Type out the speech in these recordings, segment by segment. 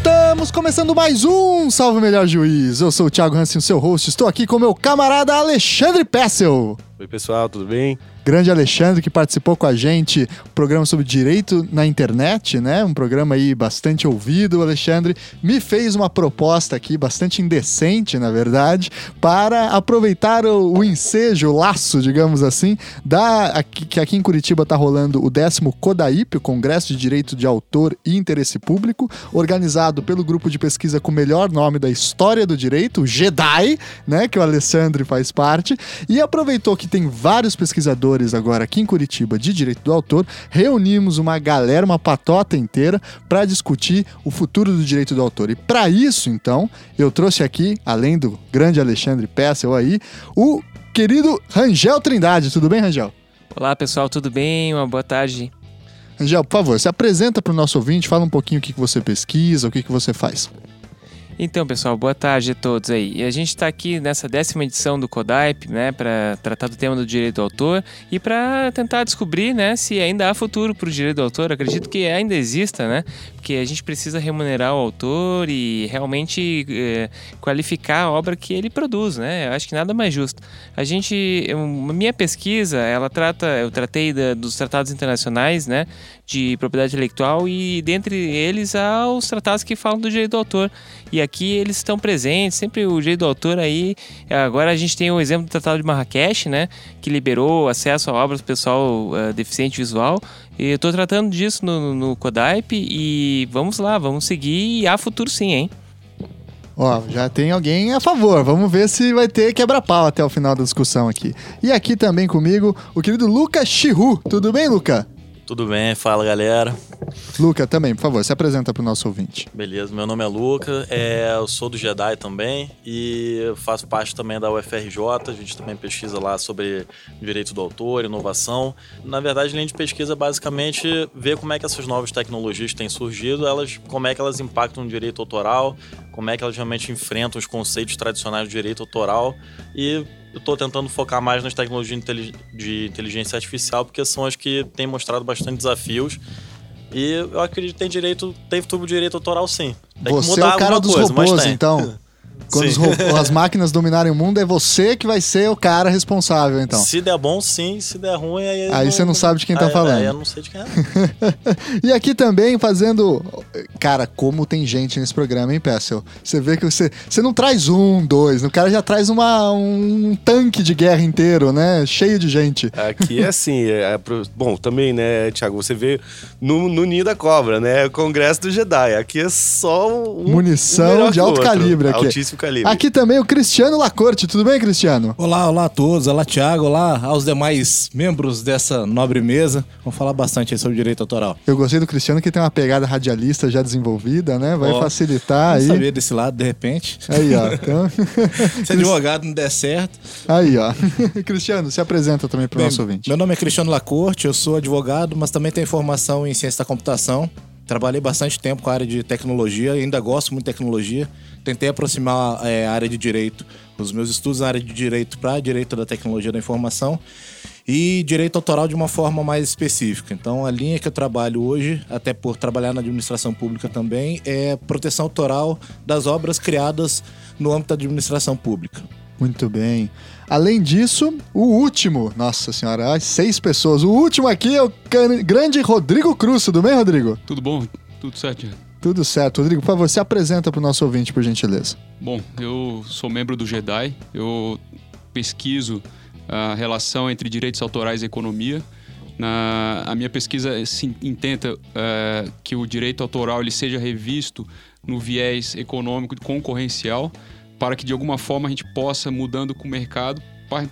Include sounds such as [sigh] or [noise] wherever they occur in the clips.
Estamos começando mais um Salve Melhor Juiz. Eu sou o Thiago Hansen, seu host. Estou aqui com meu camarada Alexandre Pessel. Oi, pessoal, tudo bem? grande Alexandre que participou com a gente, um programa sobre direito na internet, né? Um programa aí bastante ouvido. O Alexandre me fez uma proposta aqui, bastante indecente, na verdade, para aproveitar o, o ensejo, o laço, digamos assim, da aqui, que aqui em Curitiba está rolando o décimo CODAIP, o Congresso de Direito de Autor e Interesse Público, organizado pelo grupo de pesquisa com o melhor nome da história do direito, o JEDAI, né? Que o Alexandre faz parte, e aproveitou que tem vários pesquisadores agora aqui em Curitiba de direito do autor, reunimos uma galera, uma patota inteira para discutir o futuro do direito do autor. E para isso, então, eu trouxe aqui, além do grande Alexandre Pessel aí, o querido Rangel Trindade. Tudo bem, Rangel? Olá, pessoal, tudo bem? Uma boa tarde. Rangel, por favor, se apresenta para o nosso ouvinte, fala um pouquinho o que, que você pesquisa, o que, que você faz. Então, pessoal, boa tarde a todos aí. E a gente está aqui nessa décima edição do CODAIP, né, para tratar do tema do direito do autor e para tentar descobrir, né, se ainda há futuro para o direito do autor. Acredito que ainda exista, né, porque a gente precisa remunerar o autor e realmente é, qualificar a obra que ele produz, né. Eu acho que nada mais justo. A gente, eu, minha pesquisa, ela trata, eu tratei da, dos tratados internacionais, né, de propriedade intelectual e dentre eles há os tratados que falam do direito do autor. E eles estão presentes, sempre o direito do autor aí. Agora a gente tem o exemplo do Tratado de Marrakech, né, que liberou acesso a obras do pessoal uh, deficiente visual. E eu estou tratando disso no, no e vamos lá, vamos seguir e há futuro sim, hein? Ó, já tem alguém a favor. Vamos ver se vai ter quebra-pau até o final da discussão aqui. E aqui também comigo o querido Luca Chihu. Tudo bem, Luca? Tudo bem, fala galera. Luca, também, por favor, se apresenta para o nosso ouvinte. Beleza, meu nome é Luca, é, eu sou do Jedi também e faço parte também da UFRJ. A gente também pesquisa lá sobre direito do autor, inovação. Na verdade, a linha de pesquisa basicamente vê como é que essas novas tecnologias têm surgido, elas, como é que elas impactam no direito autoral, como é que elas realmente enfrentam os conceitos tradicionais do direito autoral e eu estou tentando focar mais nas tecnologias de inteligência artificial, porque são as que têm mostrado bastante desafios. E eu acredito que tem direito, tem futuro direito autoral sim. Tem Você que mudar é o cara dos coisa, robôs, então. [laughs] Quando as máquinas dominarem o mundo, é você que vai ser o cara responsável, então. Se der bom, sim. Se der ruim, aí. Aí não, você não sabe de quem tá aí, falando. Aí eu não sei de quem é. [laughs] e aqui também fazendo. Cara, como tem gente nesse programa, hein, Pessel? Você vê que você. Você não traz um, dois. O cara já traz uma, um tanque de guerra inteiro, né? Cheio de gente. Aqui é assim. É, é pro... Bom, também, né, Thiago? Você vê no, no Ninho da Cobra, né? Congresso do Jedi. Aqui é só um. Munição um de alto calibre aqui. Altíssimo calibre. Aqui também o Cristiano Lacorte. Tudo bem, Cristiano? Olá, olá a todos. Olá, Thiago. Olá aos demais membros dessa nobre mesa. Vamos falar bastante sobre direito autoral. Eu gostei do Cristiano que tem uma pegada radialista já desenvolvida, né? Vai oh, facilitar aí. saber desse lado, de repente. Aí, ó. [laughs] Então... Se advogado não der certo. Aí, ó. [laughs] Cristiano, se apresenta também para o nosso ouvinte. Meu nome é Cristiano Lacorte, eu sou advogado, mas também tenho formação em ciência da computação. Trabalhei bastante tempo com a área de tecnologia, ainda gosto muito de tecnologia tentei aproximar é, a área de direito, os meus estudos na área de direito para direito da tecnologia da informação e direito autoral de uma forma mais específica. Então, a linha que eu trabalho hoje, até por trabalhar na administração pública também, é proteção autoral das obras criadas no âmbito da administração pública. Muito bem. Além disso, o último, nossa senhora, seis pessoas. O último aqui é o grande Rodrigo Cruz. Tudo bem, Rodrigo? Tudo bom, tudo certo. Tudo certo. Rodrigo, por favor, se apresenta para o nosso ouvinte, por gentileza. Bom, eu sou membro do JEDI, eu pesquiso a relação entre direitos autorais e economia. Na, a minha pesquisa se intenta uh, que o direito autoral ele seja revisto no viés econômico concorrencial, para que de alguma forma a gente possa, mudando com o mercado,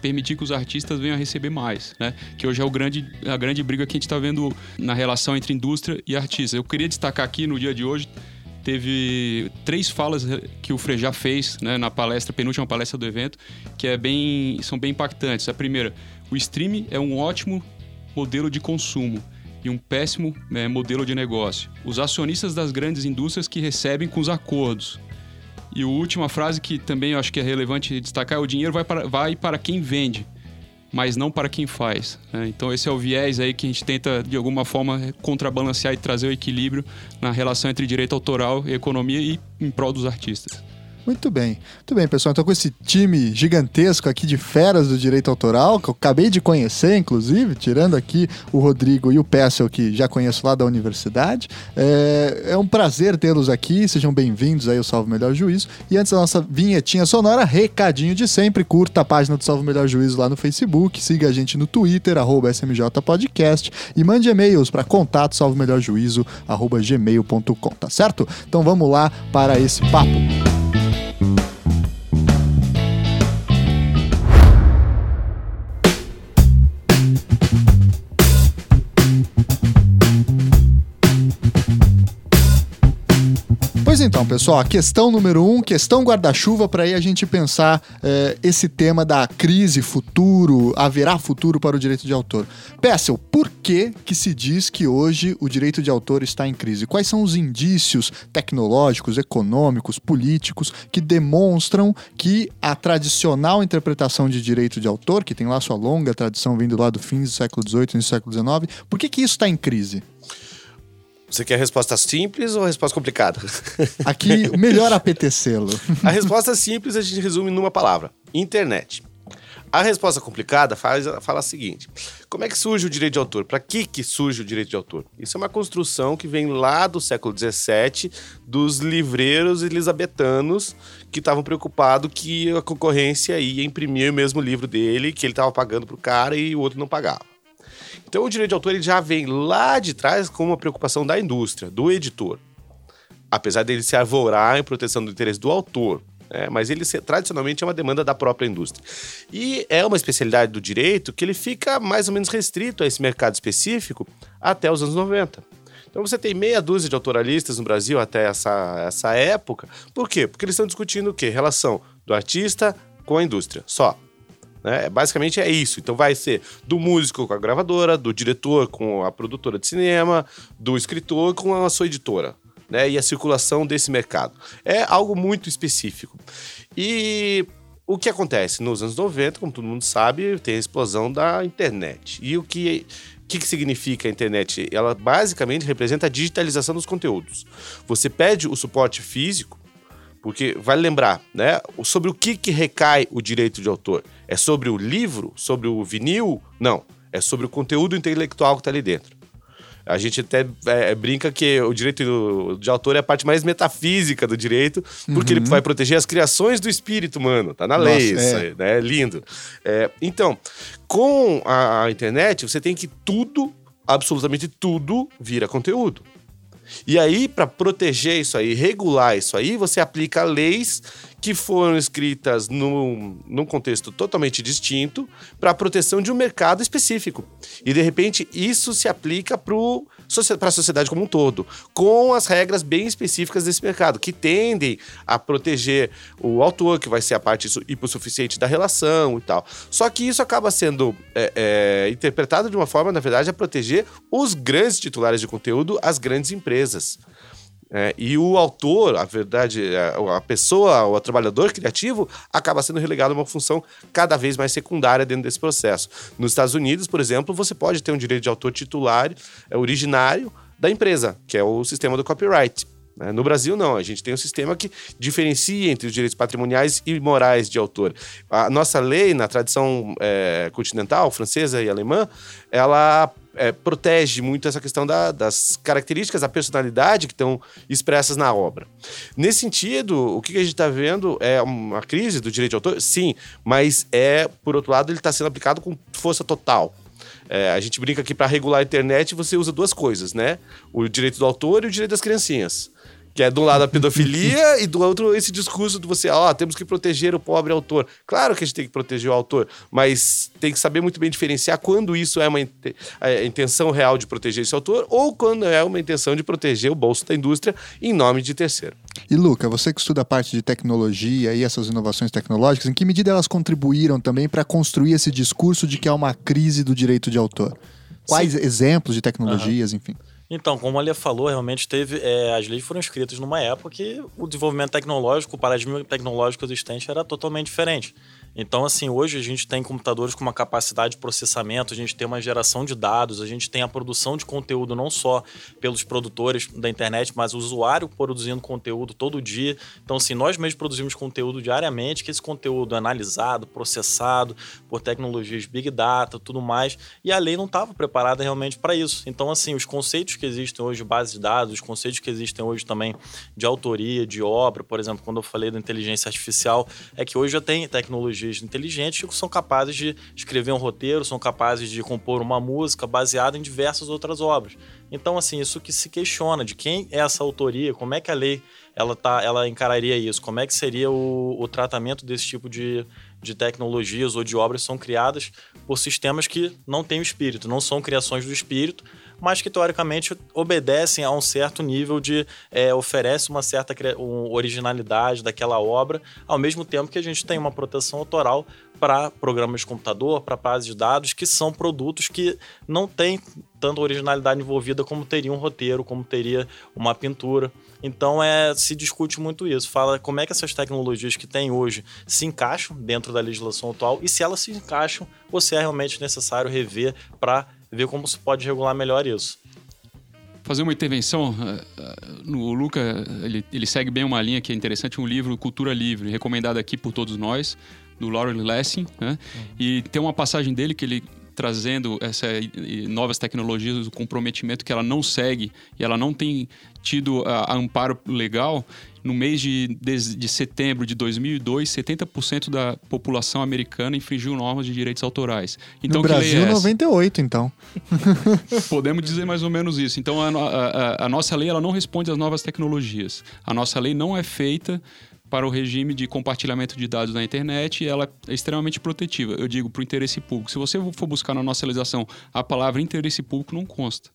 permitir que os artistas venham a receber mais, né? Que hoje é o grande, a grande briga que a gente está vendo na relação entre indústria e artista. Eu queria destacar aqui no dia de hoje teve três falas que o Frejá fez né, na palestra, penúltima palestra do evento, que é bem, são bem impactantes. A primeira, o streaming é um ótimo modelo de consumo e um péssimo né, modelo de negócio. Os acionistas das grandes indústrias que recebem com os acordos. E a última frase que também eu acho que é relevante destacar é o dinheiro vai para, vai para quem vende. mas não para quem faz. né? Então esse é o viés aí que a gente tenta de alguma forma contrabalancear e trazer o equilíbrio na relação entre direito autoral economia e em prol dos artistas. Muito bem. Muito bem, pessoal. Então, com esse time gigantesco aqui de feras do direito autoral, que eu acabei de conhecer, inclusive, tirando aqui o Rodrigo e o Pessel, que já conheço lá da universidade, é, é um prazer tê-los aqui. Sejam bem-vindos aí ao Salvo Melhor Juízo. E antes da nossa vinhetinha sonora, recadinho de sempre: curta a página do Salvo Melhor Juízo lá no Facebook, siga a gente no Twitter, arroba SMJ Podcast, e mande e-mails para contato salvomelhorjuízo, arroba gmail.com, tá certo? Então vamos lá para esse papo. Thank you. Pois então, pessoal, questão número um, questão guarda-chuva, para aí a gente pensar eh, esse tema da crise futuro, haverá futuro para o direito de autor. Pessel, por que, que se diz que hoje o direito de autor está em crise? Quais são os indícios tecnológicos, econômicos, políticos que demonstram que a tradicional interpretação de direito de autor, que tem lá sua longa tradição vindo lá do fim do século XVIII e do século XIX, por que, que isso está em crise? Você quer resposta simples ou resposta complicada? [laughs] Aqui, melhor apetecê-lo. A resposta simples a gente resume numa palavra: internet. A resposta complicada faz, fala a seguinte: como é que surge o direito de autor? Para que, que surge o direito de autor? Isso é uma construção que vem lá do século XVII, dos livreiros elisabetanos que estavam preocupados que a concorrência ia imprimir o mesmo livro dele, que ele estava pagando para o cara e o outro não pagava. Então o direito de autor ele já vem lá de trás com uma preocupação da indústria, do editor. Apesar dele se arvorar em proteção do interesse do autor. né? mas ele tradicionalmente é uma demanda da própria indústria. E é uma especialidade do direito que ele fica mais ou menos restrito a esse mercado específico até os anos 90. Então você tem meia dúzia de autoralistas no Brasil até essa, essa época. Por quê? Porque eles estão discutindo o quê? Relação do artista com a indústria. Só. Né? Basicamente é isso. Então vai ser do músico com a gravadora, do diretor com a produtora de cinema, do escritor com a sua editora. Né? E a circulação desse mercado. É algo muito específico. E o que acontece? Nos anos 90, como todo mundo sabe, tem a explosão da internet. E o que, o que, que significa a internet? Ela basicamente representa a digitalização dos conteúdos. Você pede o suporte físico, porque vale lembrar, né? Sobre o que, que recai o direito de autor? É sobre o livro? Sobre o vinil? Não. É sobre o conteúdo intelectual que está ali dentro. A gente até é, brinca que o direito de autor é a parte mais metafísica do direito, porque ele vai proteger as criações do espírito humano. Tá na lei Nossa, isso é. aí, né? Lindo. É, então, com a, a internet, você tem que tudo, absolutamente tudo, vira conteúdo. E aí, para proteger isso aí, regular isso aí, você aplica leis que foram escritas num, num contexto totalmente distinto para a proteção de um mercado específico. E, de repente, isso se aplica para a sociedade como um todo, com as regras bem específicas desse mercado, que tendem a proteger o autor, que vai ser a parte su- hipossuficiente da relação e tal. Só que isso acaba sendo é, é, interpretado de uma forma, na verdade, a proteger os grandes titulares de conteúdo, as grandes empresas. É, e o autor, a verdade, a, a pessoa, o trabalhador criativo, acaba sendo relegado a uma função cada vez mais secundária dentro desse processo. Nos Estados Unidos, por exemplo, você pode ter um direito de autor titular, é, originário da empresa, que é o sistema do copyright. né? No Brasil, não. A gente tem um sistema que diferencia entre os direitos patrimoniais e morais de autor. A nossa lei, na tradição é, continental, francesa e alemã, ela é, protege muito essa questão da- das características, da personalidade que estão expressas na obra. Nesse sentido, o que a gente está vendo é uma crise do direito de autor? Sim, mas é, por outro lado, ele está sendo aplicado com força total. É, a gente brinca que para regular a internet você usa duas coisas, né? O direito do autor e o direito das criancinhas. Que é de um lado a pedofilia e do outro esse discurso de você, ó, temos que proteger o pobre autor. Claro que a gente tem que proteger o autor, mas tem que saber muito bem diferenciar quando isso é uma inte- a intenção real de proteger esse autor ou quando é uma intenção de proteger o bolso da indústria em nome de terceiro. E Luca, você que estuda a parte de tecnologia e essas inovações tecnológicas, em que medida elas contribuíram também para construir esse discurso de que há uma crise do direito de autor? Quais exemplos de tecnologias, enfim? Então, como a Lê falou, realmente teve. é, as leis foram escritas numa época que o desenvolvimento tecnológico, o paradigma tecnológico existente era totalmente diferente. Então, assim, hoje a gente tem computadores com uma capacidade de processamento, a gente tem uma geração de dados, a gente tem a produção de conteúdo não só pelos produtores da internet, mas o usuário produzindo conteúdo todo dia. Então, assim, nós mesmos produzimos conteúdo diariamente, que esse conteúdo é analisado, processado por tecnologias Big Data, tudo mais, e a lei não estava preparada realmente para isso. Então, assim, os conceitos que existem hoje de base de dados, os conceitos que existem hoje também de autoria, de obra, por exemplo, quando eu falei da inteligência artificial, é que hoje já tem tecnologias inteligentes que são capazes de escrever um roteiro, são capazes de compor uma música baseada em diversas outras obras. Então, assim, isso que se questiona de quem é essa autoria, como é que a lei ela, tá, ela encararia isso, como é que seria o, o tratamento desse tipo de, de tecnologias ou de obras são criadas por sistemas que não têm o espírito, não são criações do espírito, mas que teoricamente obedecem a um certo nível de é, oferece uma certa originalidade daquela obra, ao mesmo tempo que a gente tem uma proteção autoral para programas de computador, para bases de dados, que são produtos que não têm tanta originalidade envolvida como teria um roteiro, como teria uma pintura. Então é, se discute muito isso. Fala como é que essas tecnologias que tem hoje se encaixam dentro da legislação atual e se elas se encaixam ou se é realmente necessário rever para ver como se pode regular melhor isso. fazer uma intervenção. eh, eh, no o Luca, ele, ele segue bem uma linha que é interessante, um livro Cultura Livre, recomendado aqui por todos nós, do Lauren Lessing, né? E tem uma passagem dele que ele trazendo essas novas tecnologias, o comprometimento que ela não segue e ela não tem tido a, a amparo legal. No mês de, de, de setembro de 2002, 70% da população americana infringiu normas de direitos autorais. Então, no lei Brasil, é essa? 98, então. [laughs] Podemos dizer mais ou menos isso. Então, a- a- a nossa lei ela não responde às novas tecnologias. A nossa lei não é feita para o regime de compartilhamento de dados na internet ela é extremamente protetiva. Eu digo para o interesse público. Se você for buscar na nossa legislação a palavra interesse público, não consta.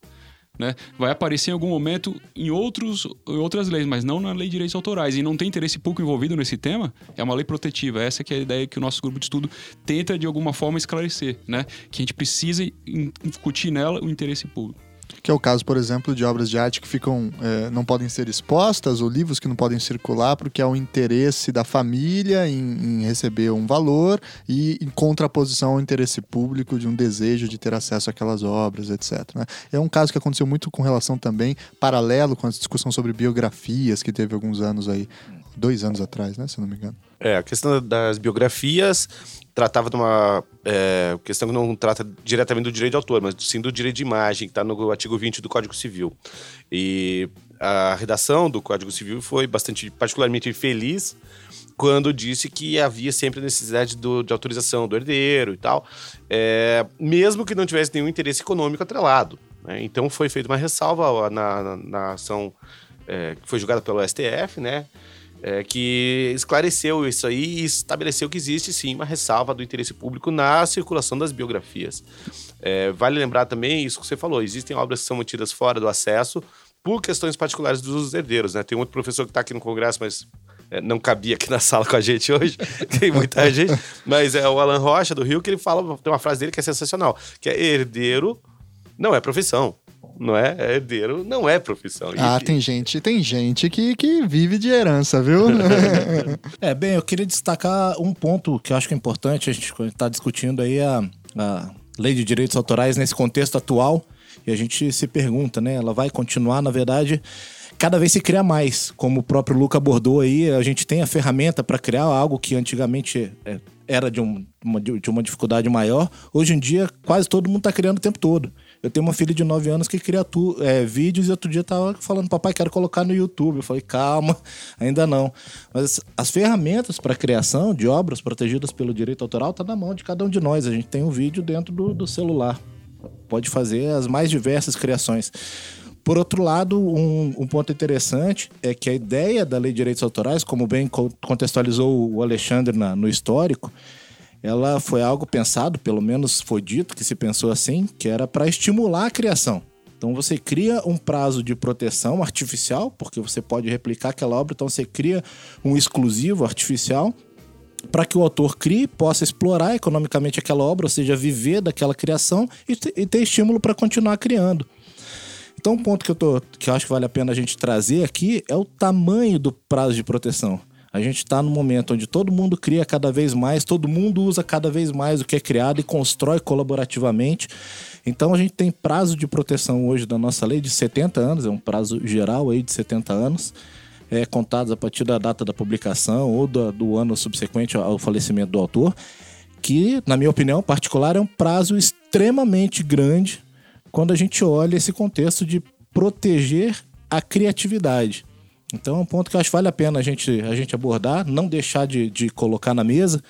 Né? Vai aparecer em algum momento em, outros, em outras leis, mas não na lei de direitos autorais. E não tem interesse público envolvido nesse tema, é uma lei protetiva. Essa que é a ideia que o nosso grupo de estudo tenta, de alguma forma, esclarecer. Né? Que a gente precisa in- incutir nela o interesse público. Que é o caso, por exemplo, de obras de arte que ficam eh, não podem ser expostas ou livros que não podem circular porque há um interesse da família em, em receber um valor e em contraposição ao interesse público de um desejo de ter acesso àquelas obras, etc. né? É um caso que aconteceu muito com relação também, paralelo com a discussão sobre biografias que teve alguns anos aí, dois anos atrás, né? Se não me engano. É, a questão das biografias tratava de uma é, questão que não trata diretamente do direito de autor, mas sim do direito de imagem, que está no artigo 20 do Código Civil. E a redação do Código Civil foi bastante, particularmente feliz quando disse que havia sempre necessidade do- de autorização do herdeiro e tal, é, mesmo que não tivesse nenhum interesse econômico atrelado. né? Então foi feita uma ressalva na, na- na ação é, que foi julgada pelo STF, né? É, que esclareceu isso aí e estabeleceu que existe sim uma ressalva do interesse público na circulação das biografias. É, vale lembrar também isso que você falou: existem obras que são mantidas fora do acesso por questões particulares dos herdeiros. Né? Tem outro professor que está aqui no Congresso, mas é, não cabia aqui na [laughs] sala com a gente hoje, [laughs] tem muita gente, mas é o Alan Rocha do Rio que ele fala, tem uma frase dele que é sensacional, que é herdeiro não é profissão. Não é? É herdeiro não é profissão. E- Ah, tem gente, tem gente que, que vive de herança, viu? [laughs] É, bem, eu queria destacar um ponto que eu acho que é importante. A gente está discutindo aí a, a lei de direitos autorais nesse contexto atual. E a gente se pergunta, né? Ela vai continuar, na verdade, cada vez se cria mais. Como o próprio Luca abordou aí, a gente tem a ferramenta para criar algo que antigamente é, era de, um- uma, de uma dificuldade maior. Hoje em dia, quase todo mundo está criando o tempo todo. Eu tenho uma filha de 9 anos que cria tu, é, vídeos e outro dia tava falando, papai, quero colocar no YouTube. Eu falei, calma, ainda não. Mas as ferramentas para criação de obras protegidas pelo direito autoral tá na mão de cada um de nós. A gente tem um vídeo dentro do, do celular. Pode fazer as mais diversas criações. Por outro lado, um, um ponto interessante é que a ideia da Lei de Direitos Autorais, como bem co- contextualizou o Alexandre na- no histórico, ela foi algo pensado, pelo menos foi dito que se pensou assim, que era para estimular a criação. Então você cria um prazo de proteção artificial, porque você pode replicar aquela obra, então você cria um exclusivo artificial para que o autor crie, possa explorar economicamente aquela obra, ou seja, viver daquela criação e, te- ter estímulo para continuar criando. Então, um ponto que eu, tô, que eu acho que vale a pena a gente trazer aqui é o tamanho do prazo de proteção. A gente está no momento onde todo mundo cria cada vez mais, todo mundo usa cada vez mais o que é criado e constrói colaborativamente. Então a gente tem prazo de proteção hoje da nossa lei de 70 anos, é um prazo geral aí de 70 anos, é, contados a partir da data da publicação ou do, do ano subsequente ao falecimento do autor, que, na minha opinião particular, é um prazo extremamente grande quando a gente olha esse contexto de proteger a criatividade. Então é um ponto que eu acho que vale a pena a gente, a gente abordar, não deixar de, de colocar na mesa,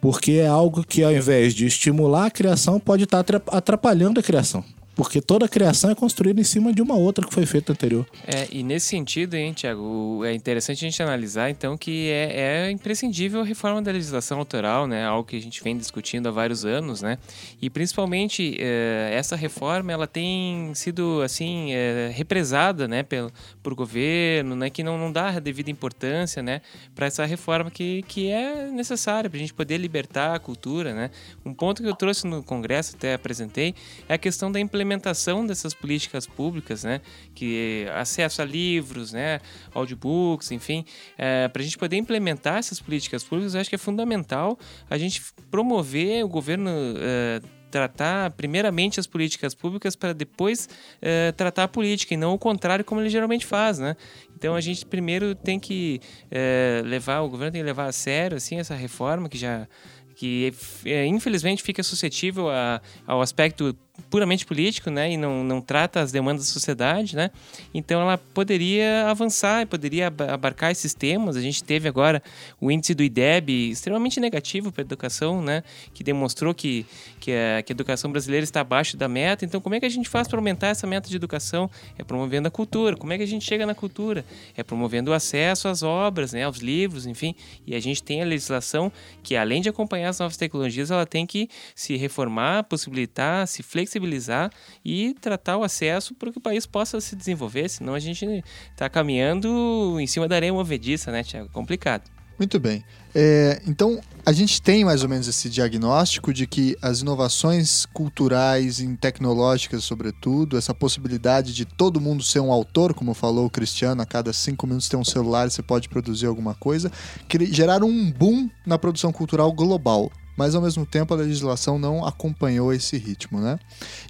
porque é algo que ao invés de estimular a criação, pode estar atrapalhando a criação. Porque toda a criação é construída em cima de uma outra que foi feita anterior. É, e nesse sentido, hein, Tiago, é interessante a gente analisar, então, que é, é, imprescindível a reforma da legislação autoral, né? Algo que a gente vem discutindo há vários anos, né? E principalmente é, essa reforma, ela tem sido, assim, é, represada, né, pelo, por governo, né? Que não, não dá a devida importância, né? Para essa reforma que, que é necessária para a gente poder libertar a cultura, né? Um ponto que eu trouxe no Congresso, até apresentei, é a questão da implementação implementação dessas políticas públicas, né, que acesso a livros, né, audiobooks, enfim, é, para a gente poder implementar essas políticas públicas, eu acho que é fundamental a gente promover o governo é, tratar primeiramente as políticas públicas para depois é, tratar a política e não o contrário como ele geralmente faz, né? Então a gente primeiro tem que é, levar o governo tem que levar a sério assim essa reforma que já que é, infelizmente fica suscetível a, ao aspecto puramente político, né, e não, não trata as demandas da sociedade, né, então ela poderia avançar, poderia abarcar esses temas. A gente teve agora o índice do IDEB extremamente negativo para a educação, né, que demonstrou que, que, a, que a educação brasileira está abaixo da meta. Então, como é que a gente faz para aumentar essa meta de educação? É promovendo a cultura. Como é que a gente chega na cultura? É promovendo o acesso às obras, né, aos livros, enfim. E a gente tem a legislação que, além de acompanhar as novas tecnologias, ela tem que se reformar, possibilitar, se flexibilizar flexibilizar e tratar o acesso para que o país possa se desenvolver, senão a gente está caminhando em cima da areia movediça, né, Tiago? Complicado. Muito bem. É, então, a gente tem mais ou menos esse diagnóstico de que as inovações culturais e tecnológicas, sobretudo, essa possibilidade de todo mundo ser um autor, como falou o Cristiano, a cada cinco minutos ter um celular você pode produzir alguma coisa, que geraram um boom na produção cultural global mas ao mesmo tempo a legislação não acompanhou esse ritmo, né?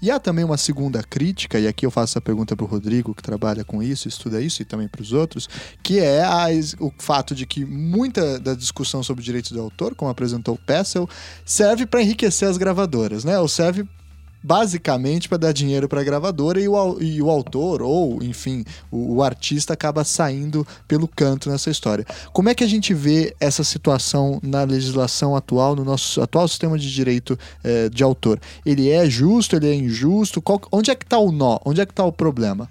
E há também uma segunda crítica, e aqui eu faço essa pergunta para o Rodrigo, que trabalha com isso, estuda isso, e também para os outros, que é a, o fato de que muita da discussão sobre direitos do autor, como apresentou o Pessel, serve para enriquecer as gravadoras, né? Ou serve basicamente para dar dinheiro para a gravadora e o, e o autor, ou enfim, o, o, artista acaba saindo pelo canto nessa história. Como é que a gente vê essa situação na legislação atual, no nosso atual sistema de direito eh, de autor? Ele é justo, ele é injusto? Qual, onde é que está o nó? Onde é que está o problema?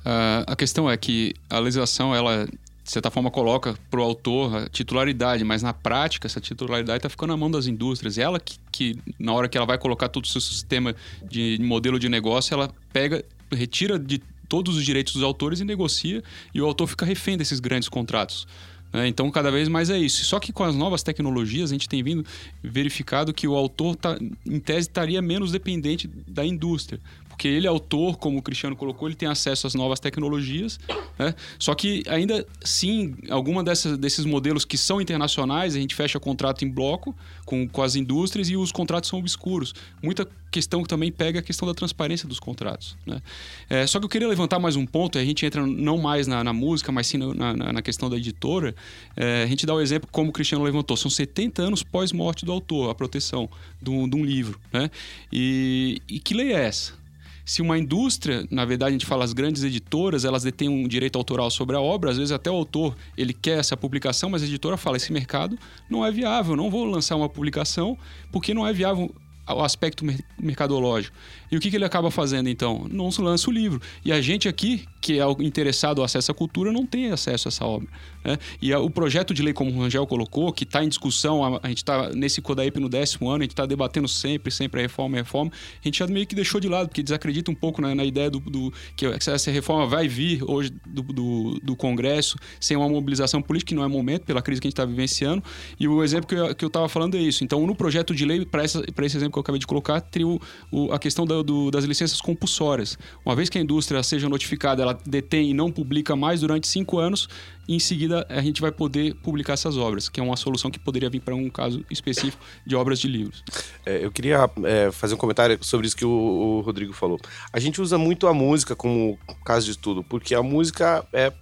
Uh, a questão é que a legislação ela de certa forma, coloca para o autor a titularidade, mas na prática, essa titularidade está ficando na mão das indústrias. Ela que, que, na hora que ela vai colocar todo o seu sistema de modelo de negócio, ela pega, retira de todos os direitos dos autores e negocia, e o autor fica refém desses grandes contratos. Né? Então, cada vez mais é isso. Só que com as novas tecnologias, a gente tem vindo verificado que o autor, tá, em tese, estaria menos dependente da indústria porque ele é autor, como o Cristiano colocou, ele tem acesso às novas tecnologias, né? Só que ainda sim, alguma dessas, desses modelos que são internacionais, a gente fecha contrato em bloco com, com as indústrias e os contratos são obscuros. Muita questão que também pega a questão da transparência dos contratos. Né? É, só que eu queria levantar mais um ponto, a gente entra não mais na, na música, mas sim na, na, na questão da editora. É, a gente dá o um exemplo como o Cristiano levantou, são 70 anos pós-morte do autor, a proteção de um, de um livro. Né? E, e que lei é essa? Se uma indústria, na verdade a gente fala as grandes editoras, elas detêm um direito autoral sobre a obra, às vezes até o autor ele quer essa publicação, mas a editora fala esse mercado não é viável, não vou lançar uma publicação porque não é viável o aspecto mercadológico. E o que, que ele acaba fazendo então? Não lança o livro. E a gente aqui, que é interessado ao acesso à cultura, não tem acesso a essa obra. Né? E o projeto de lei, como o Rangel colocou, que está em discussão, a, gente está nesse Codaip no décimo ano, a gente está debatendo sempre, sempre a reforma, a reforma, a gente já meio que deixou de lado, porque desacredita um pouco na, na ideia do, do, que essa reforma vai vir hoje do, do, do, Congresso sem uma mobilização política, que não é momento, pela crise que a gente está vivenciando. E o exemplo que eu estava falando é isso. Então, no projeto de lei, para esse exemplo que eu acabei de colocar, o, o, a questão da, do, das licenças compulsórias. Uma vez que a indústria seja notificada, ela detém e não publica mais durante cinco anos, em seguida a gente vai poder publicar essas obras, que é uma solução que poderia vir para um caso específico de obras de livros. É, eu queria é, fazer um comentário sobre isso que o, o Rodrigo falou. A gente usa muito a música como caso de estudo, porque a música é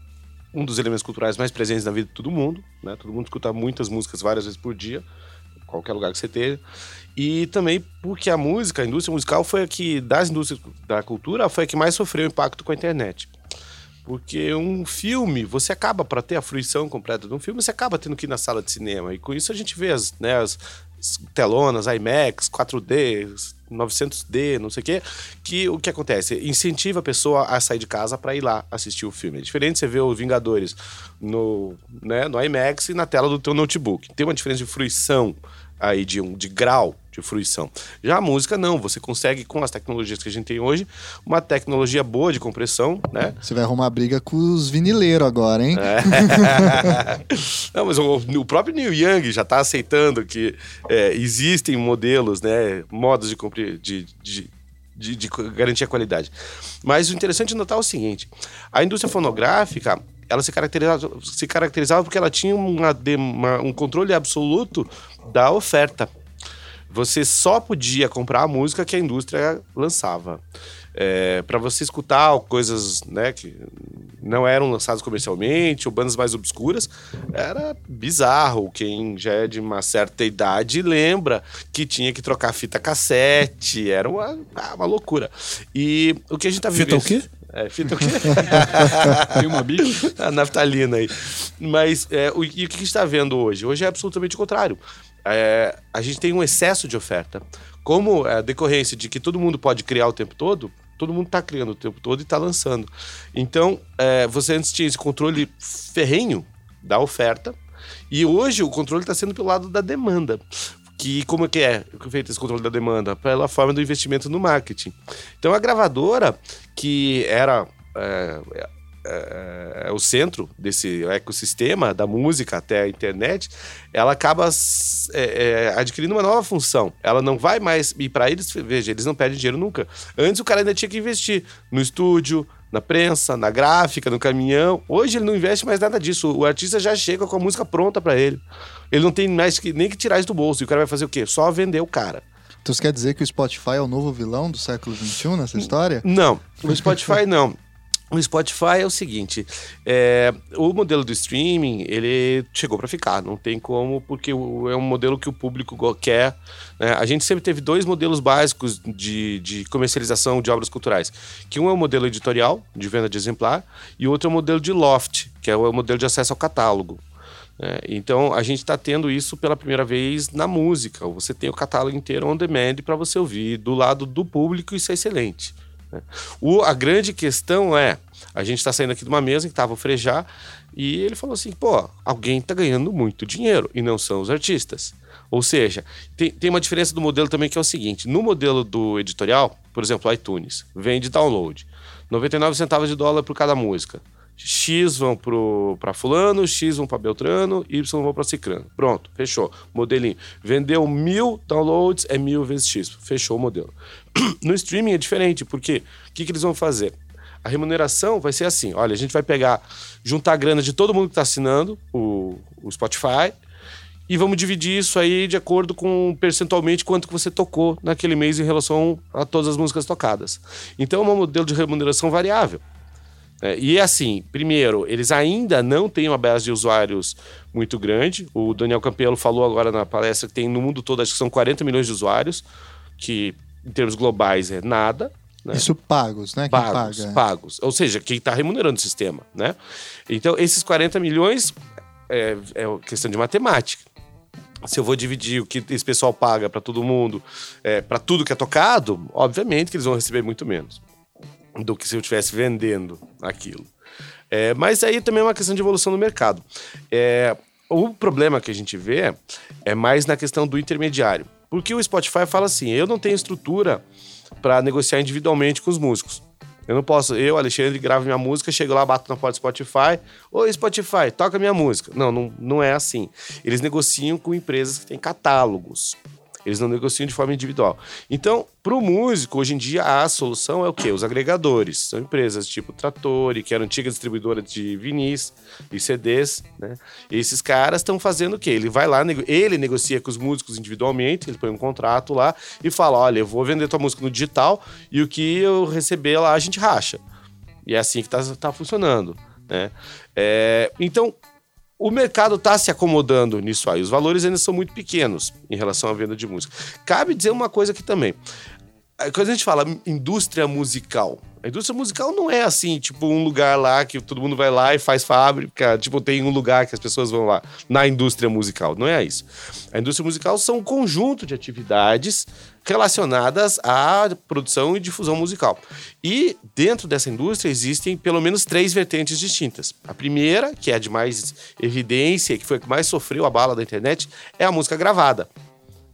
um dos elementos culturais mais presentes na vida de todo mundo, né? Todo mundo escuta muitas músicas várias vezes por dia, qualquer lugar que você esteja. E também porque a música, a indústria musical foi a que, das indústrias da cultura, foi a que mais sofreu impacto com a internet. Porque um filme, você acaba, para ter a fruição completa de um filme, você acaba tendo que ir na sala de cinema. E com isso a gente vê as, né, as telonas, IMAX, 4D, 900D, não sei o quê, que o que acontece? Incentiva a pessoa a sair de casa para ir lá assistir o filme. É diferente você ver os Vingadores no, né, no IMAX e na tela do teu notebook. Tem uma diferença de fruição aí de um de grau de fruição. Já a música não, você consegue com as tecnologias que a gente tem hoje, uma tecnologia boa de compressão, né? Você vai arrumar briga com os vinileiros agora, hein? É. [laughs] não, mas o, o, próprio Neil Young já está aceitando que é, existem modelos, né, modos de, de, de de, de, garantir a qualidade. Mas o interessante é notar o seguinte: a indústria fonográfica ela se caracterizava, se caracterizava porque ela tinha uma, uma, um controle absoluto da oferta. Você só podia comprar a música que a indústria lançava. É, para você escutar coisas né, que não eram lançadas comercialmente, ou bandas mais obscuras, era bizarro. Quem já é de uma certa idade lembra que tinha que trocar fita cassete, era uma, ah, uma loucura. E o que a gente tá vivendo. Fita o quê? É, fita o quê? [laughs] Tem uma bica? [laughs] A naftalina aí. Mas é, o, e o que a gente está vendo hoje? Hoje é absolutamente o contrário é, a gente tem um excesso de oferta. Como a decorrência de que todo mundo pode criar o tempo todo, todo mundo está criando o tempo todo e está lançando. Então, é, você antes tinha esse controle ferrenho da oferta, e hoje o controle está sendo pelo lado da demanda. Que como é que é feito esse controle da demanda? Pela forma do investimento no marketing. Então a gravadora, que era é, é, é, o centro desse ecossistema da música até a internet, ela acaba é, é, adquirindo uma nova função. Ela não vai mais. E para eles, veja, eles não perdem dinheiro nunca. Antes o cara ainda tinha que investir no estúdio, na prensa, na gráfica, no caminhão. Hoje ele não investe mais nada disso. O artista já chega com a música pronta para ele. Ele não tem mais que, nem que tirar isso do bolso. E o cara vai fazer o quê? Só vender o cara. Então você quer dizer que o Spotify é o novo vilão do século XXI nessa história? Não, o Spotify [laughs] não. O Spotify é o seguinte, é, o modelo do streaming, ele chegou para ficar, não tem como, porque é um modelo que o público quer. Né? A gente sempre teve dois modelos básicos de, de comercialização de obras culturais, que um é o modelo editorial, de venda de exemplar, e outro é o modelo de loft, que é o modelo de acesso ao catálogo. É, então a gente está tendo isso pela primeira vez na música. Você tem o catálogo inteiro on demand para você ouvir do lado do público, isso é excelente. Né? O, a grande questão é: a gente está saindo aqui de uma mesa que estava o Frejá e ele falou assim: pô, alguém está ganhando muito dinheiro e não são os artistas. Ou seja, tem, tem uma diferença do modelo também que é o seguinte: no modelo do editorial, por exemplo, iTunes, vende download, 99 centavos de dólar por cada música. X vão para fulano, X vão para Beltrano, Y vão para Cicrano. Pronto, fechou. Modelinho. Vendeu mil downloads, é mil vezes X. Fechou o modelo. [clears throat] No streaming é diferente, porque o que, que eles vão fazer? A remuneração vai ser assim: olha, a gente vai pegar, juntar a grana de todo mundo que está assinando o, o Spotify e vamos dividir isso aí de acordo com percentualmente quanto que você tocou naquele mês em relação a todas as músicas tocadas. Então é um modelo de remuneração variável. É, e assim, primeiro, eles ainda não têm uma base de usuários muito grande. O Daniel Campelo falou agora na palestra que tem no mundo todo, acho que são 40 milhões de usuários, que em termos globais é nada. Né? Isso pagos, né? Pagos, paga. pagos. Ou seja, quem está remunerando o sistema, né? Então, esses 40 milhões é, é questão de matemática. Se eu vou dividir o que esse pessoal paga para todo mundo, é, para tudo que é tocado, obviamente que eles vão receber muito menos do que se eu estivesse vendendo aquilo. É, mas aí também é uma questão de evolução do mercado. É, o problema que a gente vê é mais na questão do intermediário. Porque o Spotify fala assim: eu não tenho estrutura para negociar individualmente com os músicos. Eu não posso, eu, Alexandre, gravo minha música, chego lá, bato na porta do Spotify. Oi, Spotify, toca minha música. Não, não, não é assim. Eles negociam com empresas que têm catálogos. Eles não negociam de forma individual. Então, para o músico, hoje em dia, a solução é o quê? Os agregadores. São empresas tipo Trattori, que era antiga distribuidora de vinis e CDs, né? E esses caras estão fazendo o quê? Ele vai lá, ele negocia com os músicos individualmente, ele põe um contrato lá e fala: olha, eu vou vender tua música no digital e o que eu receber lá a gente racha. E é assim que tá, tá funcionando, né? É, então, o mercado está se acomodando nisso aí. Os valores ainda são muito pequenos em relação à venda de música. Cabe dizer uma coisa aqui também. É, Quando a gente fala indústria musical, a indústria musical não é assim, tipo, um lugar lá que todo mundo vai lá e faz fábrica, tipo, tem um lugar que as pessoas vão lá na indústria musical. Não é isso. A indústria musical são um conjunto de atividades relacionadas à produção e difusão musical. E dentro dessa indústria existem pelo menos três vertentes distintas. A primeira, que é a de mais evidência, que foi a que mais sofreu a bala da internet, é a música gravada.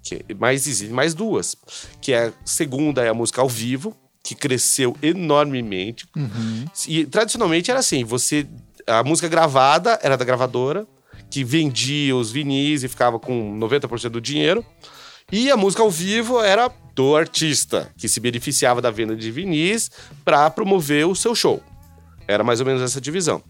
Que, mas existem mais duas. Que é a segunda é a música ao vivo, que cresceu enormemente. E tradicionalmente era assim: você. A música gravada era da gravadora, que vendia os vinis e ficava com 90% do dinheiro. E a música ao vivo era do artista, que se beneficiava da venda de vinis para promover o seu show. Era mais ou menos essa divisão.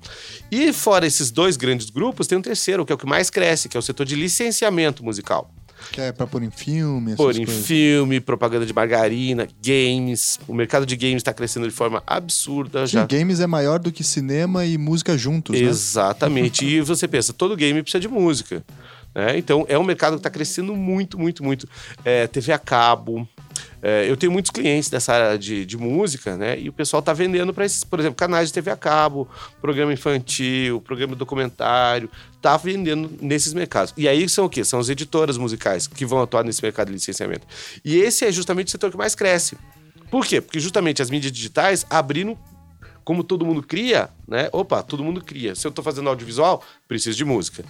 E fora esses dois grandes grupos, tem um terceiro, que é o que mais cresce, que é o setor de licenciamento musical. Que é pra pôr em filme, Pôr em coisas. filme, propaganda de margarina, games. O mercado de games está crescendo de forma absurda Sim, já. games é maior do que cinema e música juntos, né? Exatamente. e [laughs] você pensa, todo game precisa de música. né? Então, é um mercado que está crescendo muito, muito, muito. É, TV a cabo. É, eu tenho muitos clientes dessa área de, de música, né? E o pessoal está vendendo para esses, por exemplo, canais de TV a cabo, programa infantil, programa documentário. Tá vendendo nesses mercados. E aí são o quê? São as editoras musicais que vão atuar nesse mercado de licenciamento. E esse é justamente o setor que mais cresce. Por quê? Porque justamente as mídias digitais abriram como todo mundo cria, né? Opa, todo mundo cria. Se eu tô fazendo audiovisual, preciso de música.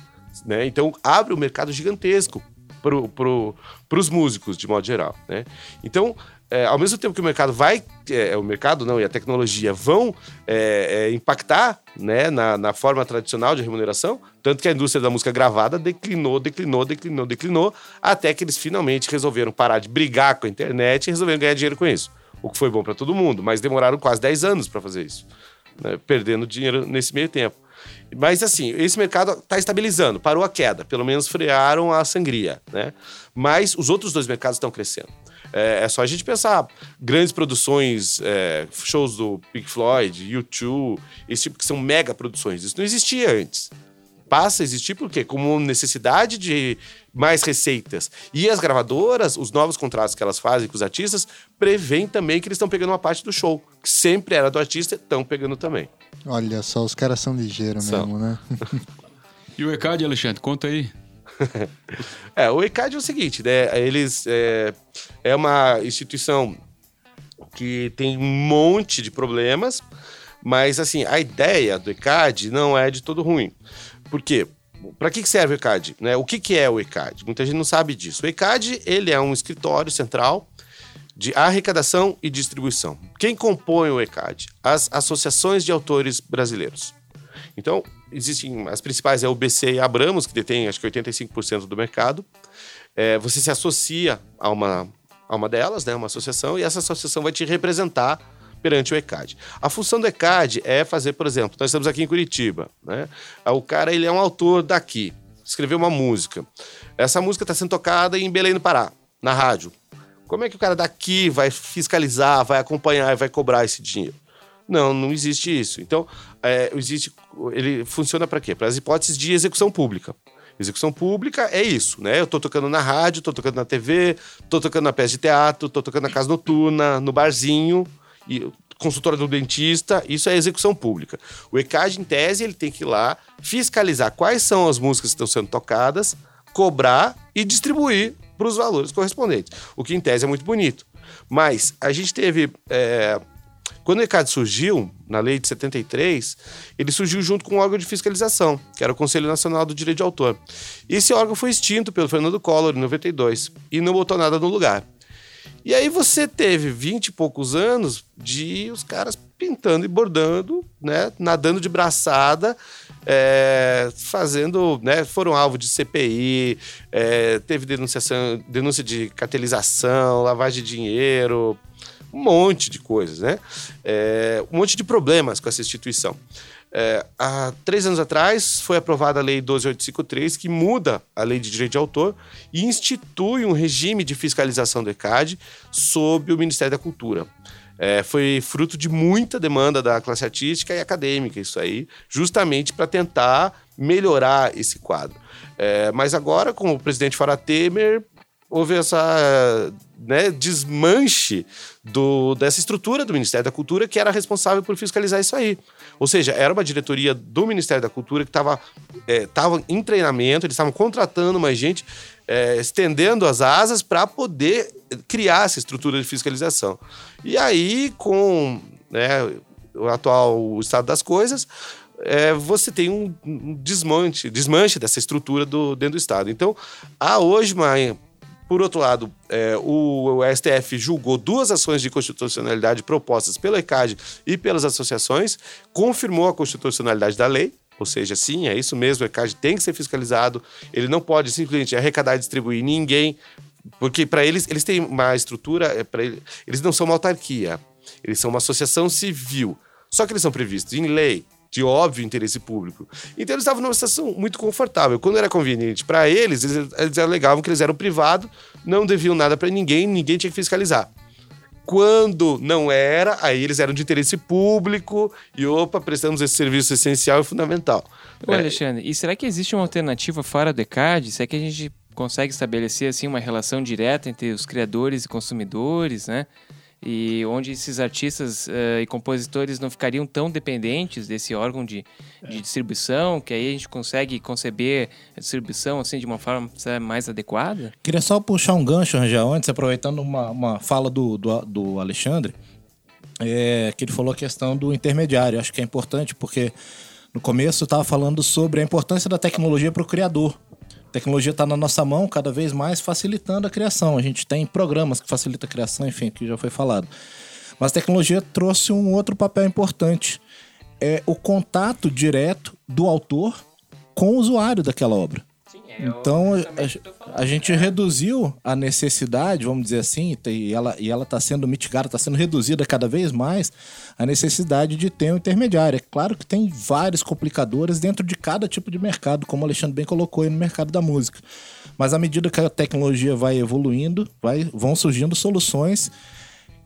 Né? Então abre um mercado gigantesco pro, pro, pros músicos, de modo geral. Né? Então, é, ao mesmo tempo que o mercado vai. é, o mercado não, e a tecnologia vão é, é, impactar né, na, na forma tradicional de remuneração, tanto que a indústria da música gravada declinou, declinou, declinou, declinou, até que eles finalmente resolveram parar de brigar com a internet e resolveram ganhar dinheiro com isso. O que foi bom para todo mundo, mas demoraram quase 10 anos para fazer isso, né, perdendo dinheiro nesse meio tempo. Mas assim, esse mercado está estabilizando, parou a queda, pelo menos frearam a sangria, né? Mas os outros dois mercados estão crescendo. É, é só a gente pensar, grandes produções, é, shows do Pink Floyd, U2, esse tipo que são mega produções. Isso não existia antes. Passa a existir por quê? Como necessidade de mais receitas. E as gravadoras, os novos contratos que elas fazem com os artistas, prevêem também que eles estão pegando uma parte do show, que sempre era do artista, estão pegando também. Olha só, os caras são ligeiros São. mesmo, né? [laughs] E o ECAD, Alexandre, conta aí. [laughs] É, o ECAD é o seguinte, né? Eles é, é uma instituição que tem um monte de problemas, mas assim, a ideia do ECAD não é de todo ruim. Por quê? Para que serve o ECAD? Né? O que, que é o ECAD? Muita gente não sabe disso. O ECAD ele é um escritório central de arrecadação e distribuição. Quem compõe o ECAD? As associações de autores brasileiros. Então, existem as principais é o BC e a Abramos, que detém acho que 85% do mercado. É, você se associa a uma, a uma delas, né, uma associação, e essa associação vai te representar perante o ECAD. A função do ECAD é fazer, por exemplo, nós estamos aqui em Curitiba, né? O cara ele é um autor daqui, escreveu uma música. Essa música está sendo tocada em Belém do Pará, na rádio. Como é que o cara daqui vai fiscalizar, vai acompanhar e vai cobrar esse dinheiro? Não, não existe isso. Então, é, existe, ele funciona para quê? Para as hipóteses de execução pública. Execução pública é isso, né? Eu tô tocando na rádio, tô tocando na TV, tô tocando na peça de teatro, tô tocando na casa noturna, no barzinho, e do dentista, isso é execução pública. O ECAD, em tese, ele tem que ir lá fiscalizar quais são as músicas que estão sendo tocadas, cobrar e distribuir para os valores correspondentes. O que, em tese, é muito bonito. Mas a gente teve. é, quando o ECAD surgiu, na lei de 73, ele surgiu junto com um órgão de fiscalização, que era o Conselho Nacional do Direito de Autor. Esse órgão foi extinto pelo Fernando Collor em 92 e não botou nada no lugar. E aí você teve 20 e poucos anos de os caras pintando e bordando, né? Nadando de braçada, é, fazendo, né? Foram alvo de CPI, é, teve denunciação, denúncia de cartelização, lavagem de dinheiro, um monte de coisas, né? É, um monte de problemas com essa instituição. É, há três anos atrás foi aprovada a Lei 12853, que muda a Lei de Direito de Autor e institui um regime de fiscalização do ECAD sob o Ministério da Cultura. É, foi fruto de muita demanda da classe artística e acadêmica, isso aí, justamente para tentar melhorar esse quadro. É, mas agora, com o presidente Fara Temer, houve essa né, desmanche do, dessa estrutura do Ministério da Cultura que era responsável por fiscalizar isso aí. Ou seja, era uma diretoria do Ministério da Cultura que estava é, tava em treinamento, eles estavam contratando mais gente, é, estendendo as asas para poder criar essa estrutura de fiscalização. E aí, com né, o atual estado das coisas, é, você tem um, desmanche, desmanche dessa estrutura do, dentro do Estado. Então, há hoje uma por outro lado, é, o, o, STF julgou duas ações de constitucionalidade propostas pela ECAD e pelas associações, confirmou a constitucionalidade da lei, ou seja, sim, é isso mesmo, o ECAD tem que ser fiscalizado, ele não pode simplesmente arrecadar e distribuir ninguém, porque para eles, eles têm uma estrutura, é, eles, eles não são uma autarquia, eles são uma associação civil, só que eles são previstos em lei, de óbvio interesse público. Então eles estavam numa situação muito confortável. Quando era conveniente para eles, eles, eles alegavam que eles eram privado, não deviam nada para ninguém, ninguém tinha que fiscalizar. Quando não era, aí eles eram de interesse público e opa, prestamos esse serviço essencial e fundamental. Ô, é. Alexandre, e será que existe uma alternativa fora do ECAD? Será que a gente consegue estabelecer assim uma relação direta entre os criadores e consumidores, né? E onde esses artistas uh, e compositores não ficariam tão dependentes desse órgão de, de distribuição, que aí a gente consegue conceber a distribuição assim de uma forma mais adequada? Queria só puxar um gancho, Rangel, antes, aproveitando uma, uma fala do, do, do Alexandre, é, que ele falou a questão do intermediário. Acho que é importante porque no começo eu estava falando sobre a importância da tecnologia para o criador tecnologia está na nossa mão cada vez mais facilitando a criação. A gente tem programas que facilitam a criação, enfim, que já foi falado. Mas a tecnologia trouxe um outro papel importante. É o contato direto do autor com o usuário daquela obra. É, então, a, a, gente reduziu a necessidade, vamos dizer assim, e ela e está sendo mitigada, está sendo reduzida cada vez mais a necessidade de ter um intermediário. É claro que tem vários complicadores dentro de cada tipo de mercado, como o Alexandre bem colocou aí no mercado da música. Mas à medida que a tecnologia vai evoluindo, vai, vão surgindo soluções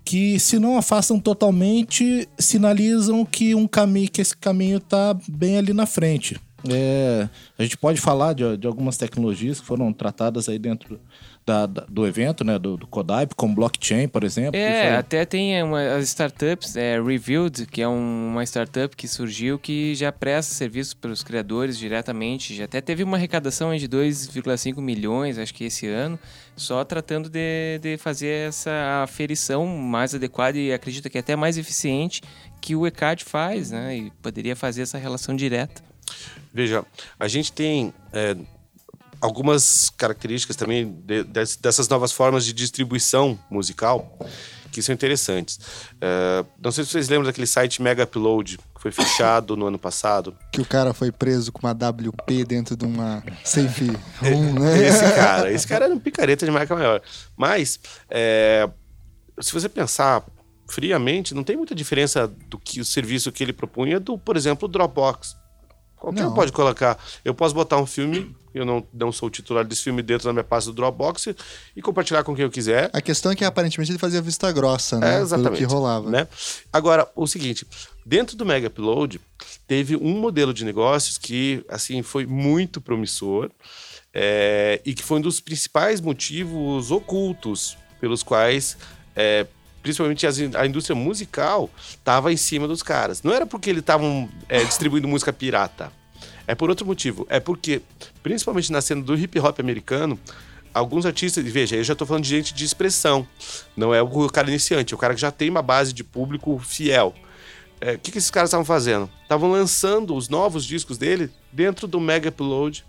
que, se não afastam totalmente, sinalizam que um caminho, que esse caminho está bem ali na frente. É, a gente pode falar de, de, algumas tecnologias que foram tratadas aí dentro da, da, do evento, né, do, do Codaipe, como blockchain, por exemplo. É, até tem uma, as startups, é, Revealed, que é um, uma startup que surgiu que já presta serviço para os criadores diretamente. Já até teve uma arrecadação de 2,5 milhões, acho que esse ano, só tratando de, de fazer essa aferição mais adequada e acredito que é até mais eficiente que o ECAD faz, né? E poderia fazer essa relação direta. Veja, a gente tem é, algumas características também de, dessas novas formas de distribuição musical que são interessantes. É, não sei se vocês lembram daquele site Mega Upload que foi fechado no ano passado. Que o cara foi preso com uma WP dentro de uma safe room, né? Esse [laughs] cara, esse cara era um picareta de marca maior. Mas, é, se você pensar friamente, não tem muita diferença do que o serviço que ele propunha do, por exemplo, o Dropbox. Qualquer não. um pode colocar. Eu posso botar um filme, eu não, não sou o titular desse filme dentro da minha pasta do Dropbox e compartilhar com quem eu quiser. A questão é que aparentemente ele fazia vista grossa, né? É, exatamente. Que rolava. Né? Agora, o seguinte, dentro do Mega Upload, teve um modelo de negócios que, assim, foi muito promissor é, e que foi um dos principais motivos ocultos pelos quais é, principalmente as, a indústria musical, estava em cima dos caras. Não era porque eles estavam é, distribuindo música pirata. É por outro motivo. É porque, principalmente na cena do hip hop americano, alguns artistas, veja, eu já estou falando de gente de expressão, não é o cara iniciante, é o cara que já tem uma base de público fiel. É, o é, que, que esses caras estavam fazendo? Estavam lançando os novos discos dele dentro do Mega Upload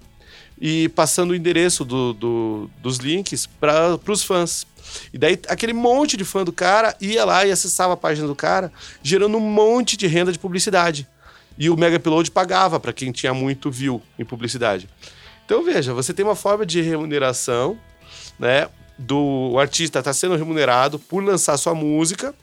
e passando o endereço do, do, dos links para os fãs. E daí aquele monte de fã do cara ia lá e acessava a página do cara, gerando um monte de renda de publicidade. E o Mega Upload pagava para quem tinha muito view em publicidade. Então veja, você tem uma forma de remuneração, né? Do o artista está sendo remunerado por lançar sua música,